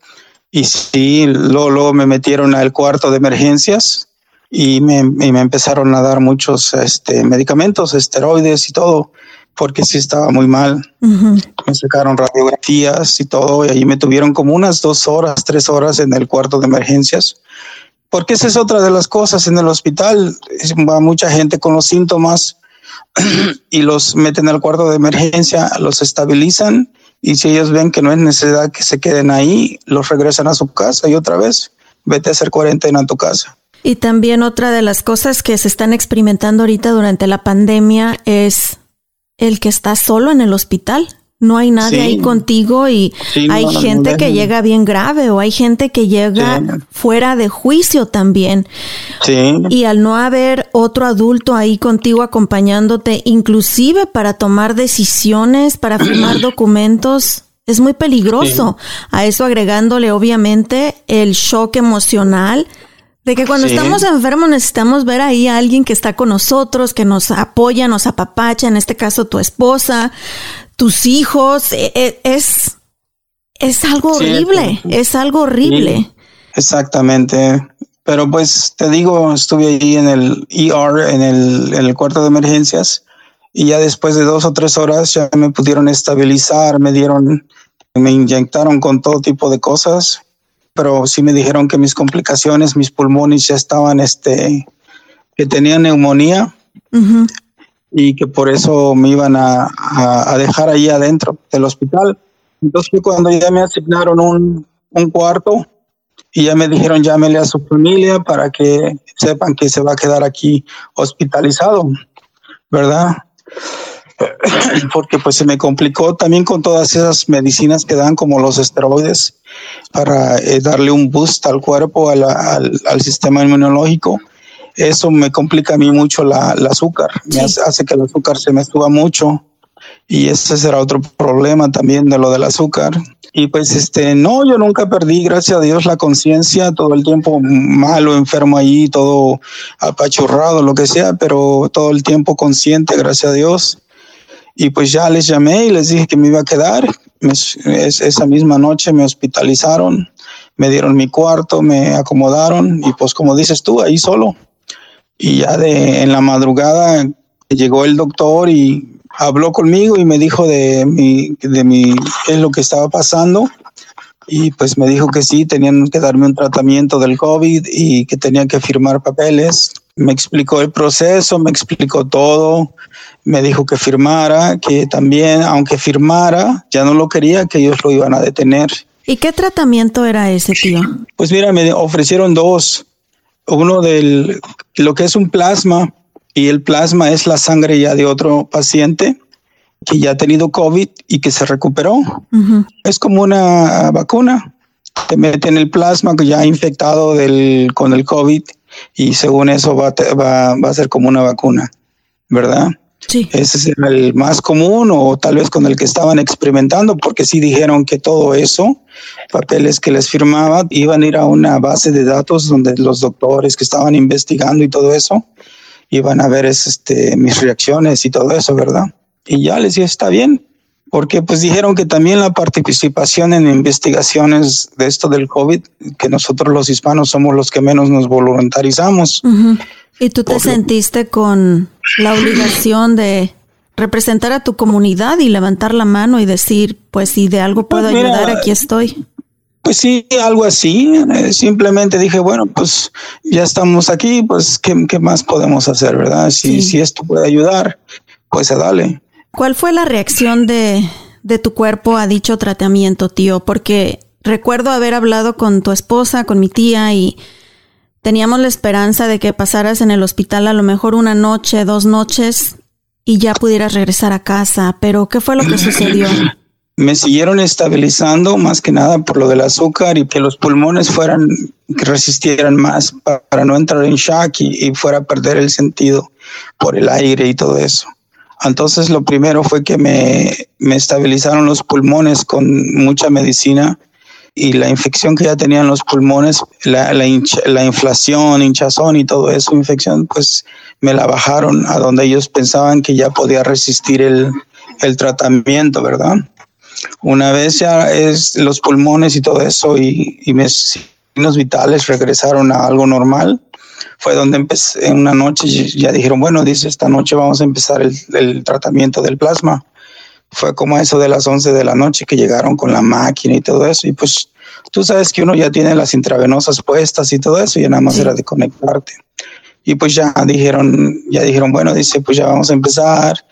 Y sí, luego, me metieron al cuarto de emergencias y me, me empezaron a dar muchos este, medicamentos, esteroides y todo, porque sí estaba muy mal. Me sacaron radiografías y todo, y ahí me tuvieron como unas dos horas, tres horas en el cuarto de emergencias. Porque esa es otra de las cosas en el hospital. Va mucha gente con los síntomas *clears throat* y los meten al cuarto de emergencia, los estabilizan y si ellos ven que no es necesidad que se queden ahí, los regresan a su casa y otra vez, vete a hacer cuarentena en tu casa. Y también otra de las cosas que se están experimentando ahorita durante la pandemia es el que está solo en el hospital. No hay nadie Sí. ahí contigo y Sí, no, hay no, no gente que llega bien grave o hay gente que llega Sí. fuera de juicio también. Sí, Y al no haber otro adulto ahí contigo acompañándote, inclusive para tomar decisiones, para firmar *clears throat* documentos, es muy peligroso. A eso agregándole obviamente el shock emocional de que cuando estamos enfermos necesitamos ver ahí a alguien que está con nosotros, que nos apoya, nos apapacha, en este caso tu esposa, tus hijos. E- e- Es, es algo horrible, es- es algo horrible. exactamente. Pero pues te digo, estuve ahí en el ER, en el, en el cuarto de emergencias, y ya después de dos o tres horas ya me pudieron estabilizar, me dieron, me inyectaron con todo tipo de cosas, pero sí me dijeron que mis complicaciones, mis pulmones ya estaban, este, que tenía neumonía. Y que por eso me iban a, a- dejar ahí adentro del hospital. Entonces cuando ya me asignaron un, un cuarto y ya me dijeron llámele a su familia para que sepan que se va a quedar aquí hospitalizado, ¿verdad? *clears throat* Porque pues se me complicó también con todas esas medicinas que dan como los esteroides para eh, darle un boost al cuerpo, al, al sistema inmunológico eso me complica a mí mucho la, el azúcar, me hace, hace que el azúcar se me suba mucho y ese será otro problema también de lo del azúcar. Y pues este, no, yo nunca perdí, gracias a Dios, la conciencia, todo el tiempo malo, enfermo ahí, todo apachurrado, lo que sea, pero todo el tiempo consciente, gracias a Dios. Y pues ya les llamé y les dije que me iba a quedar. Me- es- esa misma noche me hospitalizaron, me dieron mi cuarto, me acomodaron y pues como dices tú, ahí solo. Y ya de en la madrugada llegó el doctor y habló conmigo y me dijo de mi, de mi, qué es lo que estaba pasando. Y pues me dijo que sí, tenían que darme un tratamiento del COVID y que tenían que firmar papeles. Me explicó el proceso, me explicó todo. Me dijo que firmara, que también, aunque firmara, ya no lo quería, que ellos lo iban a detener. ¿Y qué tratamiento era ese, tío? Pues mira, me ofrecieron dos. Uno del lo que es un plasma y el plasma es la sangre ya de otro paciente que ya ha tenido COVID y que se recuperó. Es como una vacuna. Te meten el plasma que ya infectado del, con el COVID y según eso va, va, va a ser como una vacuna, ¿verdad? Sí. Ese es el más común o tal vez con el que estaban experimentando, porque sí dijeron que todo eso, papeles que les firmaba, iban a ir a una base de datos donde los doctores que estaban investigando y todo eso, iban a ver es, este, mis reacciones y todo eso, ¿verdad? Y ya les dije, está bien, porque pues dijeron que también la participación en investigaciones de esto del COVID, que nosotros los hispanos somos los que menos nos voluntarizamos. ¿Y tú te sentiste con la obligación de representar a tu comunidad y levantar la mano y decir, pues si de algo puedo Pues mira, ayudar, aquí estoy? Pues sí, algo así. eh, simplemente dije, bueno, pues ya estamos aquí, pues ¿qué, qué más podemos hacer, verdad? Si, Sí. si esto puede ayudar, pues dale. ¿Cuál fue la reacción de, de tu cuerpo a dicho tratamiento, tío? Porque recuerdo haber hablado con tu esposa, con mi tía y teníamos la esperanza de que pasaras en el hospital a lo mejor una noche, dos noches y ya pudieras regresar a casa. Pero ¿qué fue lo que sucedió? *clears throat* Me siguieron estabilizando más que nada por lo del azúcar y que los pulmones fueran, que resistieran más pa- para no entrar en shock y, fuera perder el sentido por el aire y todo eso. Entonces lo primero fue que me, me estabilizaron los pulmones con mucha medicina y la infección que ya tenían los pulmones, la, la, hincha- la inflación, hinchazón y todo eso, infección, pues me la bajaron a donde ellos pensaban que ya podía resistir el, el tratamiento, ¿verdad? Una vez ya es los pulmones y todo eso y, y mis signos vitales regresaron a algo normal, fue donde empecé en una noche ya dijeron, bueno, dice, esta noche vamos a empezar el, el tratamiento del plasma. Fue como eso de las 11 de la noche que llegaron con la máquina y todo eso. Y pues tú sabes que uno ya tiene las intravenosas puestas y todo eso y nada más Sí. era de conectarte. Y pues ya dijeron, ya dijeron, bueno, dice, pues ya vamos a empezar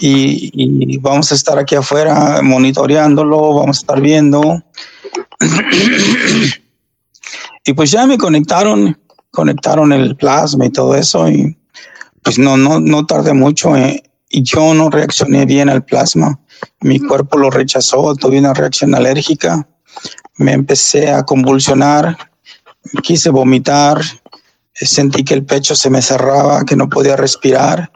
y, y vamos a estar aquí afuera monitoreándolo, vamos a estar viendo. *clears throat* y pues ya me conectaron, conectaron el plasma y todo eso y pues no, no, no tardé mucho en, y yo no reaccioné bien al plasma. Mi cuerpo lo rechazó, tuve una reacción alérgica. Me empecé a convulsionar, quise vomitar, sentí que el pecho se me cerraba, que no podía respirar.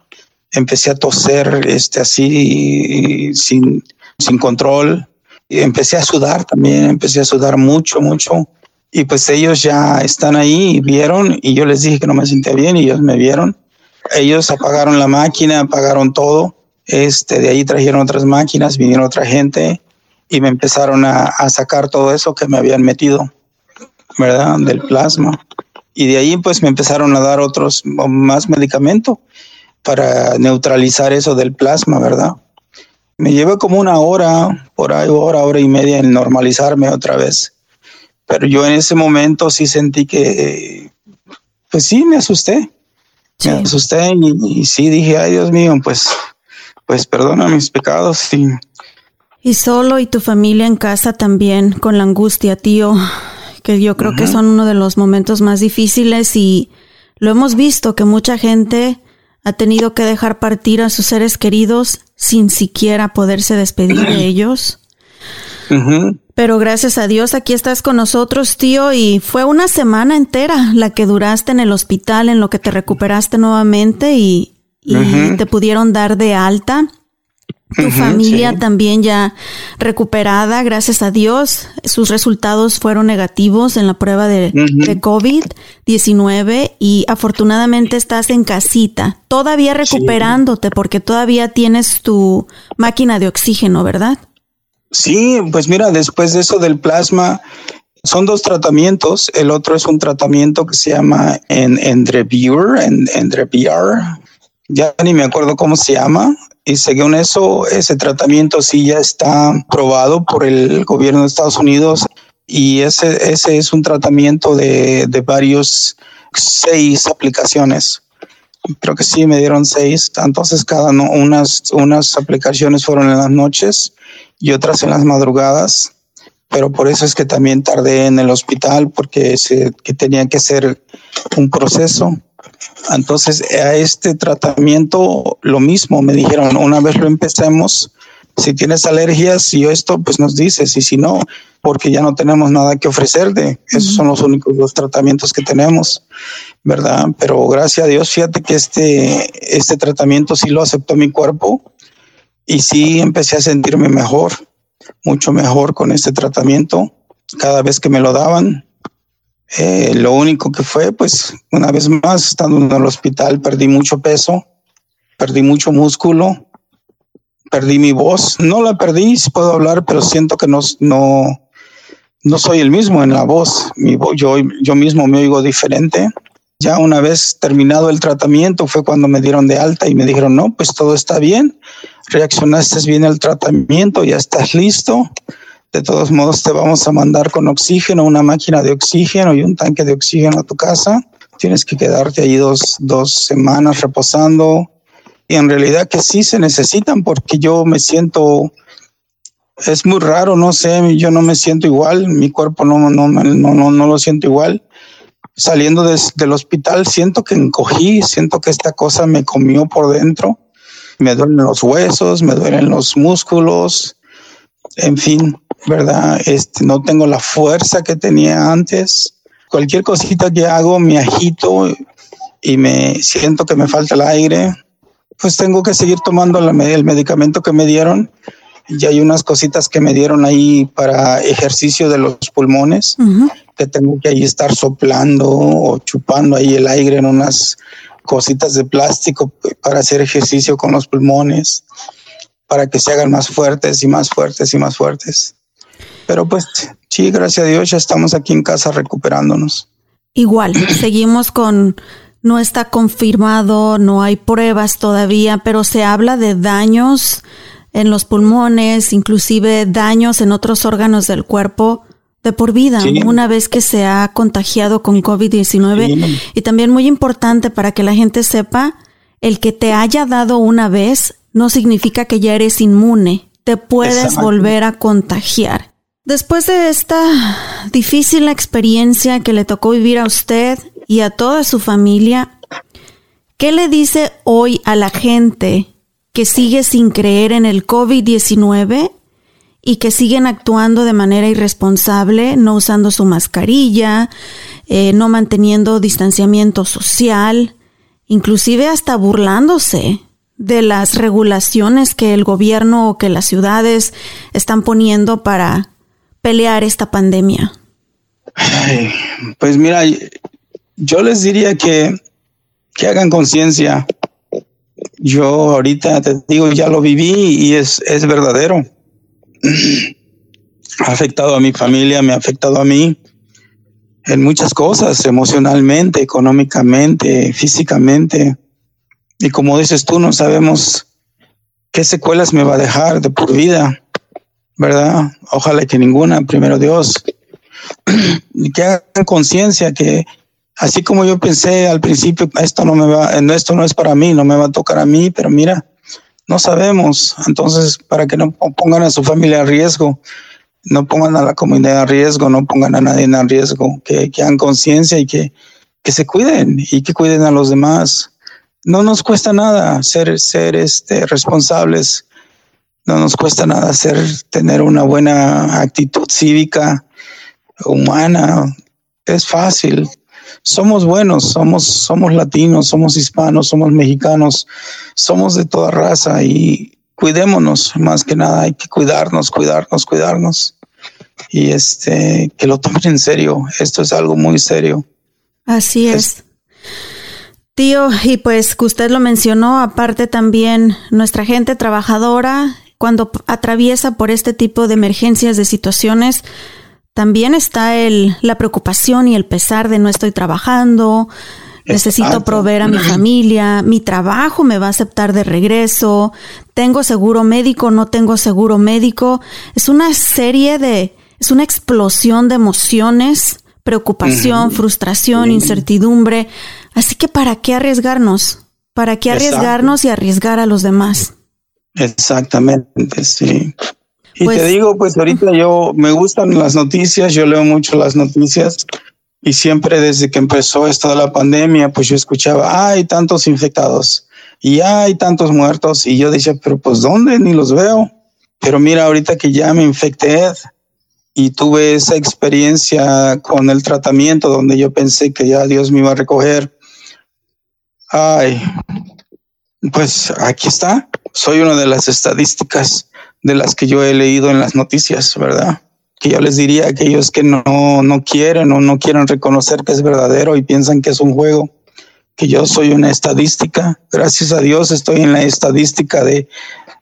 Empecé a toser este, así sin, sin control. Y empecé a sudar también, empecé a sudar mucho, mucho. Y pues ellos ya están ahí, vieron, y yo les dije que no me sentía bien y ellos me vieron. Ellos apagaron la máquina, apagaron todo. Este, de ahí trajeron otras máquinas, vinieron otra gente y me empezaron a, a sacar todo eso que me habían metido, ¿verdad? Del plasma. Y de ahí pues me empezaron a dar otros más medicamento para neutralizar eso del plasma, ¿verdad? Me llevé como una hora, por ahí, hora, hora y media en normalizarme otra vez. Pero yo en ese momento sí sentí que, pues sí, me asusté. Me asusté y, y, sí dije, ay Dios mío, pues, pues perdona mis pecados. Y, y solo y tu familia en casa también con la angustia, tío que yo creo que son uno de los momentos más difíciles y lo hemos visto que mucha gente ha tenido que dejar partir a sus seres queridos sin siquiera poderse despedir de *clears throat* ellos. Pero gracias a Dios aquí estás con nosotros, tío, y fue una semana entera la que duraste en el hospital, en lo que te recuperaste nuevamente y, te pudieron dar de alta. Tu familia también ya recuperada, gracias a Dios. Sus resultados fueron negativos en la prueba de, COVID-19 y afortunadamente estás en casita, todavía recuperándote porque todavía tienes tu máquina de oxígeno, ¿verdad? Sí, pues mira, después de eso del plasma, son dos tratamientos. El otro es un tratamiento que se llama en Endrevir, en, ya ni me acuerdo cómo se llama. Y según eso, ese tratamiento sí ya está probado por el gobierno de Estados Unidos y ese, ese es un tratamiento de, de varios, seis aplicaciones. Creo que sí, me dieron seis. Entonces, cada unas, unas aplicaciones fueron en las noches y otras en las madrugadas. Pero por eso es que también tardé en el hospital porque se, que tenía que ser un proceso entonces, a este tratamiento lo mismo, me dijeron, una vez lo empecemos, si tienes alergias y esto, pues nos dices, y si no, porque ya no tenemos nada que ofrecerte. Esos son los únicos dos tratamientos que tenemos, ¿verdad? Pero gracias a Dios, fíjate que este, este tratamiento sí lo aceptó mi cuerpo y sí empecé a sentirme mejor, mucho mejor con este tratamiento. Cada vez que me lo daban, eh, lo único que fue, pues, una vez más, estando en el hospital, perdí mucho peso, perdí mucho músculo, perdí mi voz. No la perdí, puedo hablar, pero siento que no, no, no soy el mismo en la voz. Mi voz yo, yo mismo me oigo diferente. Ya una vez terminado el tratamiento fue cuando me dieron de alta y me dijeron, no, pues todo está bien, reaccionaste bien al tratamiento, ya estás listo de todos modos, te vamos a mandar con oxígeno, una máquina de oxígeno y un tanque de oxígeno a tu casa. Tienes que quedarte ahí dos, dos semanas reposando. Y en realidad que sí se necesitan porque yo me siento, es muy raro, no sé, yo no me siento igual, mi cuerpo no, no, no, no, no lo siento igual. Saliendo del hospital siento que encogí, siento que esta cosa me comió por dentro. Me duelen los huesos, me duelen los músculos, en fin, ¿verdad? Este, no tengo la fuerza que tenía antes. Cualquier cosita que hago me agito y me siento que me falta el aire. Pues tengo que seguir tomando el medicamento que me dieron. Y hay unas cositas que me dieron ahí para ejercicio de los pulmones, que tengo que ahí estar soplando o chupando ahí el aire en unas cositas de plástico para hacer ejercicio con los pulmones, para que se hagan más fuertes y más fuertes y más fuertes. Pero pues sí, gracias a Dios ya estamos aquí en casa recuperándonos. Igual, *clears throat* seguimos con, no está confirmado, no hay pruebas todavía, pero se habla de daños en los pulmones, inclusive daños en otros órganos del cuerpo de por vida, una vez que se ha contagiado con COVID-19. Y también muy importante para que la gente sepa, el que te haya dado una vez no significa que ya eres inmune, te puedes volver a contagiar. Después de esta difícil experiencia que le tocó vivir a usted y a toda su familia, ¿qué le dice hoy a la gente que sigue sin creer en el COVID-19 y que siguen actuando de manera irresponsable, no usando su mascarilla, eh, no manteniendo distanciamiento social, inclusive hasta burlándose de las regulaciones que el gobierno o que las ciudades están poniendo para pelear esta pandemia? pues mira, yo les diría que, que hagan conciencia. Yo ahorita te digo, ya lo viví y es, es verdadero. Ha afectado a mi familia, me ha afectado a mí en muchas cosas, emocionalmente, económicamente, físicamente. Y como dices tú, no sabemos qué secuelas me va a dejar de por vida, ¿verdad? Ojalá que ninguna, primero Dios. *clears throat* y que hagan conciencia que así como yo pensé al principio, esto no me va, esto no es para mí, no me va a tocar a mí, pero mira, no sabemos. Entonces, para que no pongan a su familia a riesgo, no pongan a la comunidad a riesgo, no pongan a nadie en riesgo, que, que hagan conciencia y que, que se cuiden y que cuiden a los demás no nos cuesta nada ser, ser este, responsables, no nos cuesta nada ser, tener una buena actitud cívica, humana, es fácil. Somos buenos, somos, somos latinos, somos hispanos, somos mexicanos, somos de toda raza y cuidémonos más que nada, hay que cuidarnos, cuidarnos, cuidarnos. Y este, que lo tomen en serio, esto es algo muy serio. Así es. Tío, y pues que usted lo mencionó, aparte también nuestra gente trabajadora, cuando atraviesa por este tipo de emergencias, de situaciones, también está el, la preocupación y el pesar de no estoy trabajando, necesito proveer a mi familia, mi trabajo me va a aceptar de regreso, tengo seguro médico, no tengo seguro médico. Es una serie de, es una explosión de emociones, preocupación, frustración, incertidumbre. Así que ¿para qué arriesgarnos? ¿Para qué arriesgarnos y arriesgar a los demás? Exactamente, sí. Y te pues digo, pues ahorita yo me gustan las noticias, yo leo mucho las noticias y siempre desde que empezó esto de la pandemia, pues yo escuchaba, hay tantos infectados y hay tantos muertos y yo decía, pero pues ¿dónde? Ni los veo. Pero mira, ahorita que ya me infecté y tuve esa experiencia con el tratamiento donde yo pensé que ya Dios me iba a recoger, Ay, pues aquí está. Soy una de las estadísticas de las que yo he leído en las noticias, ¿verdad? Que yo les diría a aquellos que no, no quieren o no quieren reconocer que es verdadero y piensan que es un juego, que yo soy una estadística. Gracias a Dios estoy en la estadística de,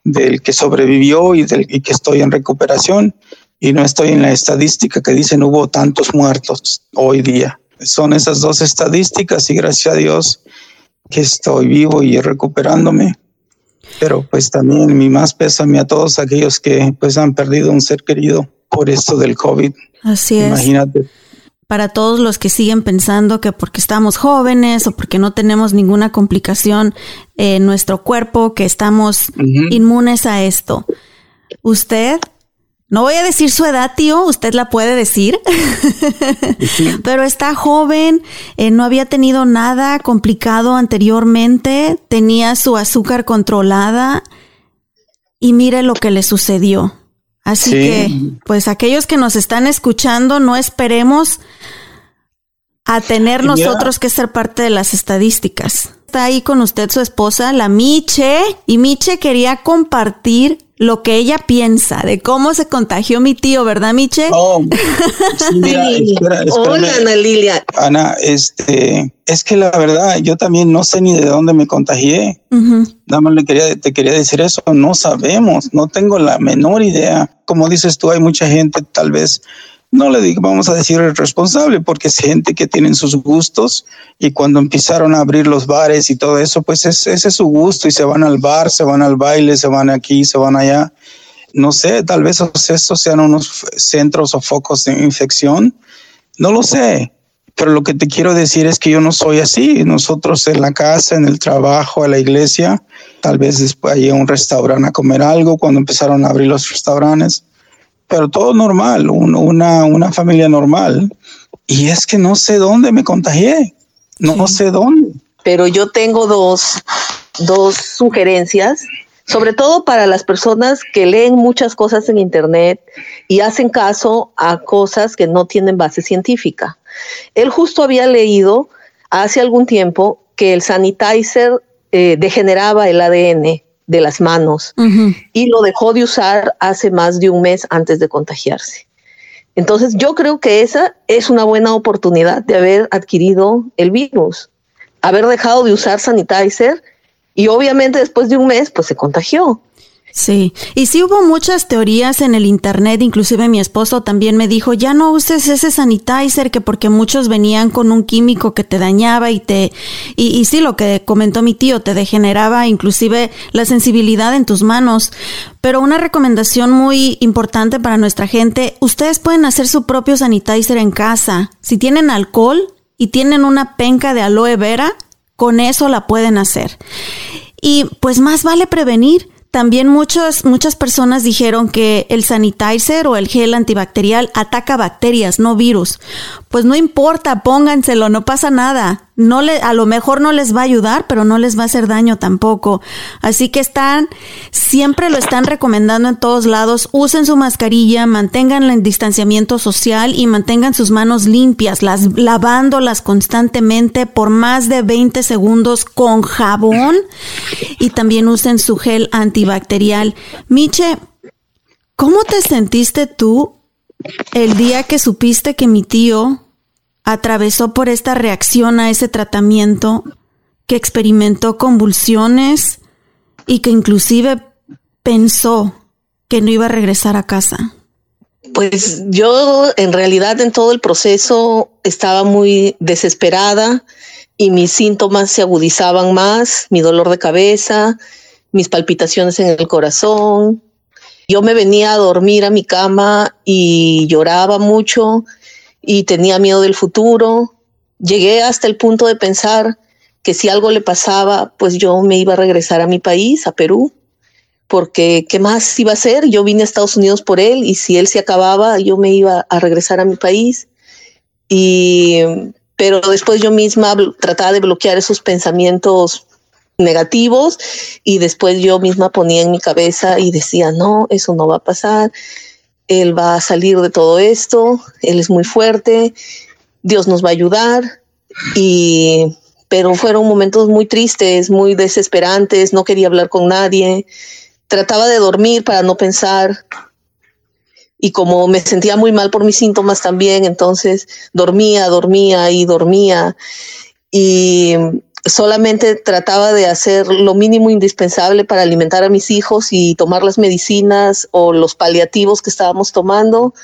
del que sobrevivió y del y que estoy en recuperación y no estoy en la estadística que dicen hubo tantos muertos hoy día. Son esas dos estadísticas y gracias a Dios que estoy vivo y recuperándome. Pero pues también mi más pésame a todos aquellos que pues han perdido un ser querido por esto del COVID. Así es. Imagínate. Para todos los que siguen pensando que porque estamos jóvenes o porque no tenemos ninguna complicación en nuestro cuerpo, que estamos inmunes a esto. Usted no voy a decir su edad, tío, usted la puede decir, *laughs* pero está joven, eh, no había tenido nada complicado anteriormente, tenía su azúcar controlada y mire lo que le sucedió. Así que, pues aquellos que nos están escuchando, no esperemos a tener nosotros que ser parte de las estadísticas. Está ahí con usted su esposa, la Miche, y Miche quería compartir lo que ella piensa de cómo se contagió mi tío, ¿verdad, Miche? Oh, *laughs* Hola, Ana Lilia. Ana, este, es que la verdad, yo también no sé ni de dónde me contagié. Nada más le quería, te quería decir eso. No sabemos, no tengo la menor idea. Como dices tú, hay mucha gente tal vez no le digo, vamos a decir responsable, porque es gente que tienen sus gustos y cuando empezaron a abrir los bares y todo eso, pues ese es su gusto y se van al bar, se van al baile, se van aquí, se van allá. No sé, tal vez esos sean unos centros o focos de infección. No lo sé, pero lo que te quiero decir es que yo no soy así. Nosotros en la casa, en el trabajo, en la iglesia, tal vez después a un restaurante a comer algo cuando empezaron a abrir los restaurantes pero todo normal, una, una familia normal. Y es que no sé dónde me contagié, no sé dónde. Pero yo tengo dos, dos sugerencias sobre todo para las personas que leen muchas cosas en Internet y hacen caso a cosas que no tienen base científica. Él justo había leído hace algún tiempo que el sanitizer eh, degeneraba el ADN de las manos y lo dejó de usar hace más de un mes antes de contagiarse. Entonces yo creo que esa es una buena oportunidad de haber adquirido el virus, haber dejado de usar sanitizer y obviamente después de un mes pues se contagió. Sí, y sí hubo muchas teorías en el internet, inclusive mi esposo también me dijo, ya no uses ese sanitizer, que porque muchos venían con un químico que te dañaba y te, y, y sí, lo que comentó mi tío, te degeneraba inclusive la sensibilidad en tus manos. Pero una recomendación muy importante para nuestra gente, ustedes pueden hacer su propio sanitizer en casa. Si tienen alcohol y tienen una penca de aloe vera, con eso la pueden hacer. Y pues más vale prevenir. También muchas, muchas personas dijeron que el sanitizer o el gel antibacterial ataca bacterias, no virus. Pues no importa, pónganselo, no pasa nada. No le, a lo mejor no les va a ayudar, pero no les va a hacer daño tampoco. Así que están, siempre lo están recomendando en todos lados. Usen su mascarilla, mantengan el distanciamiento social y mantengan sus manos limpias, las, lavándolas constantemente por más de 20 segundos con jabón y también usen su gel antibacterial. Miche, ¿cómo te sentiste tú el día que supiste que mi tío atravesó por esta reacción a ese tratamiento, que experimentó convulsiones y que inclusive pensó que no iba a regresar a casa? Pues yo en realidad en todo el proceso estaba muy desesperada y mis síntomas se agudizaban más, mi dolor de cabeza, mis palpitaciones en el corazón, yo me venía a dormir a mi cama y lloraba mucho y tenía miedo del futuro. Llegué hasta el punto de pensar que si algo le pasaba, pues yo me iba a regresar a mi país, a Perú, porque ¿qué más iba a hacer? Yo vine a Estados Unidos por él y si él se acababa, yo me iba a regresar a mi país. Y pero después yo misma trataba de bloquear esos pensamientos negativos y después yo misma ponía en mi cabeza y decía, no, eso no va a pasar, él va a salir de todo esto, él es muy fuerte, Dios nos va a ayudar y pero fueron momentos muy tristes, muy desesperantes, no quería hablar con nadie, trataba de dormir para no pensar. Y como me sentía muy mal por mis síntomas también, entonces dormía, dormía y dormía. Y solamente trataba de hacer lo mínimo indispensable para alimentar a mis hijos y tomar las medicinas o los paliativos que estábamos tomando.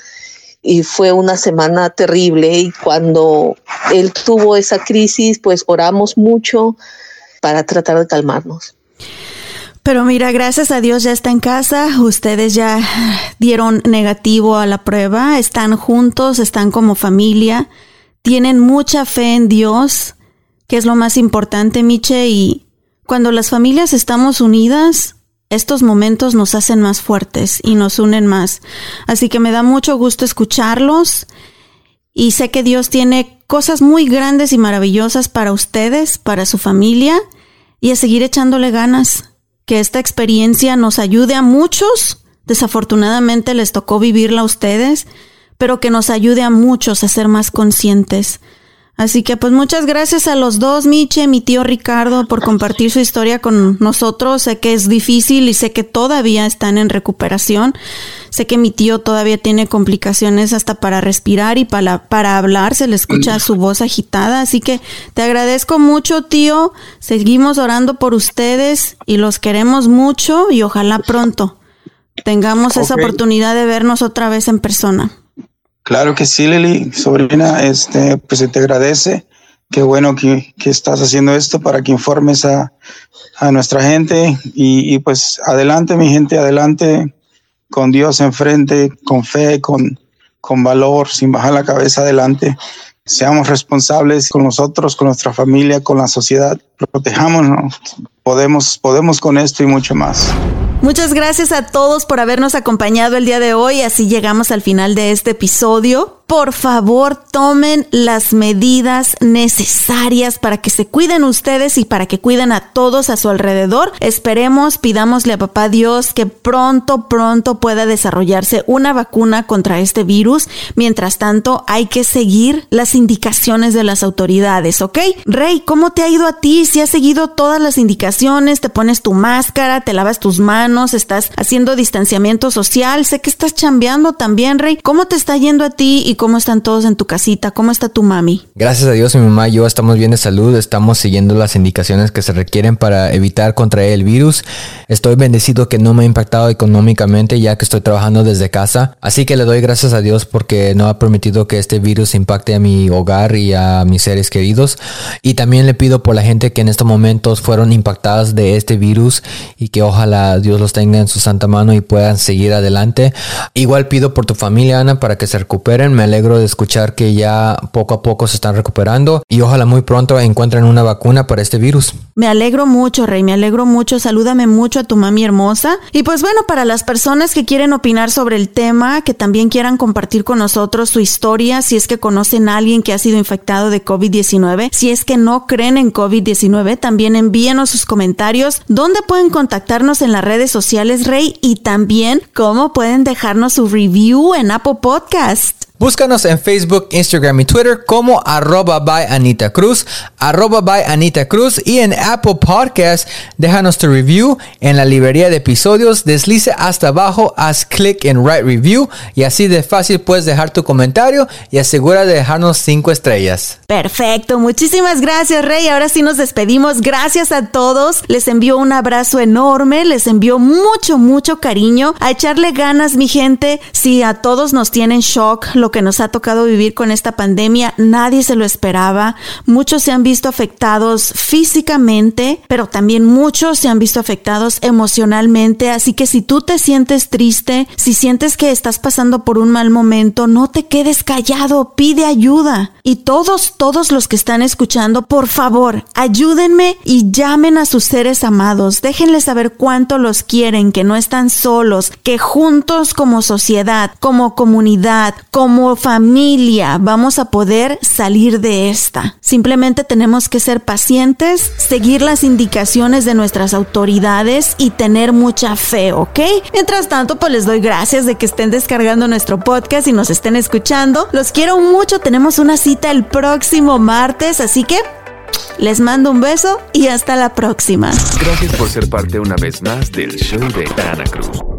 Y fue una semana terrible y cuando él tuvo esa crisis, pues oramos mucho para tratar de calmarnos. Pero mira, gracias a Dios ya está en casa, ustedes ya dieron negativo a la prueba, están juntos, están como familia, tienen mucha fe en Dios que es lo más importante, Miche, y cuando las familias estamos unidas, estos momentos nos hacen más fuertes y nos unen más. Así que me da mucho gusto escucharlos y sé que Dios tiene cosas muy grandes y maravillosas para ustedes, para su familia y a seguir echándole ganas. Que esta experiencia nos ayude a muchos. Desafortunadamente les tocó vivirla a ustedes, pero que nos ayude a muchos a ser más conscientes. Así que pues muchas gracias a los dos, Miche, mi tío Ricardo, por compartir su historia con nosotros. Sé que es difícil y sé que todavía están en recuperación. Sé que mi tío todavía tiene complicaciones hasta para respirar y para, para hablar, se le escucha su voz agitada. Así que te agradezco mucho, tío. Seguimos orando por ustedes y los queremos mucho y ojalá pronto tengamos esa oportunidad de vernos otra vez en persona. Claro que sí, Lili, sobrina, este, pues se te agradece. Qué bueno que, que estás haciendo esto para que informes a, a nuestra gente y, y, pues adelante, mi gente, adelante, con Dios enfrente, con fe, con, con valor, sin bajar la cabeza adelante. Seamos responsables con nosotros, con nuestra familia, con la sociedad. Protejámonos. Podemos, podemos con esto y mucho más. Muchas gracias a todos por habernos acompañado el día de hoy. Así llegamos al final de este episodio. Por favor tomen las medidas necesarias para que se cuiden ustedes y para que cuiden a todos a su alrededor. Esperemos, pidámosle a papá Dios que pronto, pronto pueda desarrollarse una vacuna contra este virus. Mientras tanto, hay que seguir las indicaciones de las autoridades, ¿ok? Rey, ¿cómo te ha ido a ti? Si has seguido todas las indicaciones, te pones tu máscara, te lavas tus manos, estás haciendo distanciamiento social, sé que estás chambeando también, Rey. ¿Cómo te está yendo a ti y cómo están todos en tu casita? ¿Cómo está tu mami? Gracias a Dios, mi mamá y yo estamos bien de salud, estamos siguiendo las indicaciones que se requieren para evitar contraer el virus. Estoy bendecido que no me ha impactado económicamente ya que estoy trabajando desde casa, así que le doy gracias a Dios porque no ha permitido que este virus impacte a mi hogar y a mis seres queridos. Y también le pido por la gente que en estos momentos fueron impactadas de este virus y que ojalá Dios los tenga en su santa mano y puedan seguir adelante. Igual pido por tu familia, Ana, para que se recuperen. Me alegro de escuchar que ya poco a poco se están recuperando y ojalá muy pronto encuentren una vacuna para este virus. Me alegro mucho, Rey, me alegro mucho. Salúdame mucho a tu mami hermosa. Y pues bueno, para las personas que quieren opinar sobre el tema, que también quieran compartir con nosotros su historia, si es que conocen a alguien que ha sido infectado de COVID-19, si es que no creen en COVID-19, también envíenos sus comentarios, dónde pueden contactarnos en las redes sociales, Rey, y también cómo pueden dejarnos su review en Apple Podcast. Búscanos en Facebook, Instagram y Twitter como arroba by Anita Cruz, arroba by Anita Cruz y en Apple Podcast déjanos tu review en la librería de episodios, deslice hasta abajo, haz clic en Write Review y así de fácil puedes dejar tu comentario y asegura de dejarnos 5 estrellas. Perfecto, muchísimas gracias Rey, ahora sí nos despedimos, gracias a todos, les envío un abrazo enorme, les envío mucho, mucho cariño, a echarle ganas mi gente, si a todos nos tienen shock, que nos ha tocado vivir con esta pandemia, nadie se lo esperaba. Muchos se han visto afectados físicamente, pero también muchos se han visto afectados emocionalmente. Así que si tú te sientes triste, si sientes que estás pasando por un mal momento, no te quedes callado, pide ayuda. Y todos, todos los que están escuchando, por favor, ayúdenme y llamen a sus seres amados. Déjenles saber cuánto los quieren, que no están solos, que juntos como sociedad, como comunidad, como como familia vamos a poder salir de esta. Simplemente tenemos que ser pacientes, seguir las indicaciones de nuestras autoridades y tener mucha fe, ¿ok? Mientras tanto, pues les doy gracias de que estén descargando nuestro podcast y nos estén escuchando. Los quiero mucho, tenemos una cita el próximo martes, así que les mando un beso y hasta la próxima. Gracias por ser parte una vez más del show de Ana Cruz.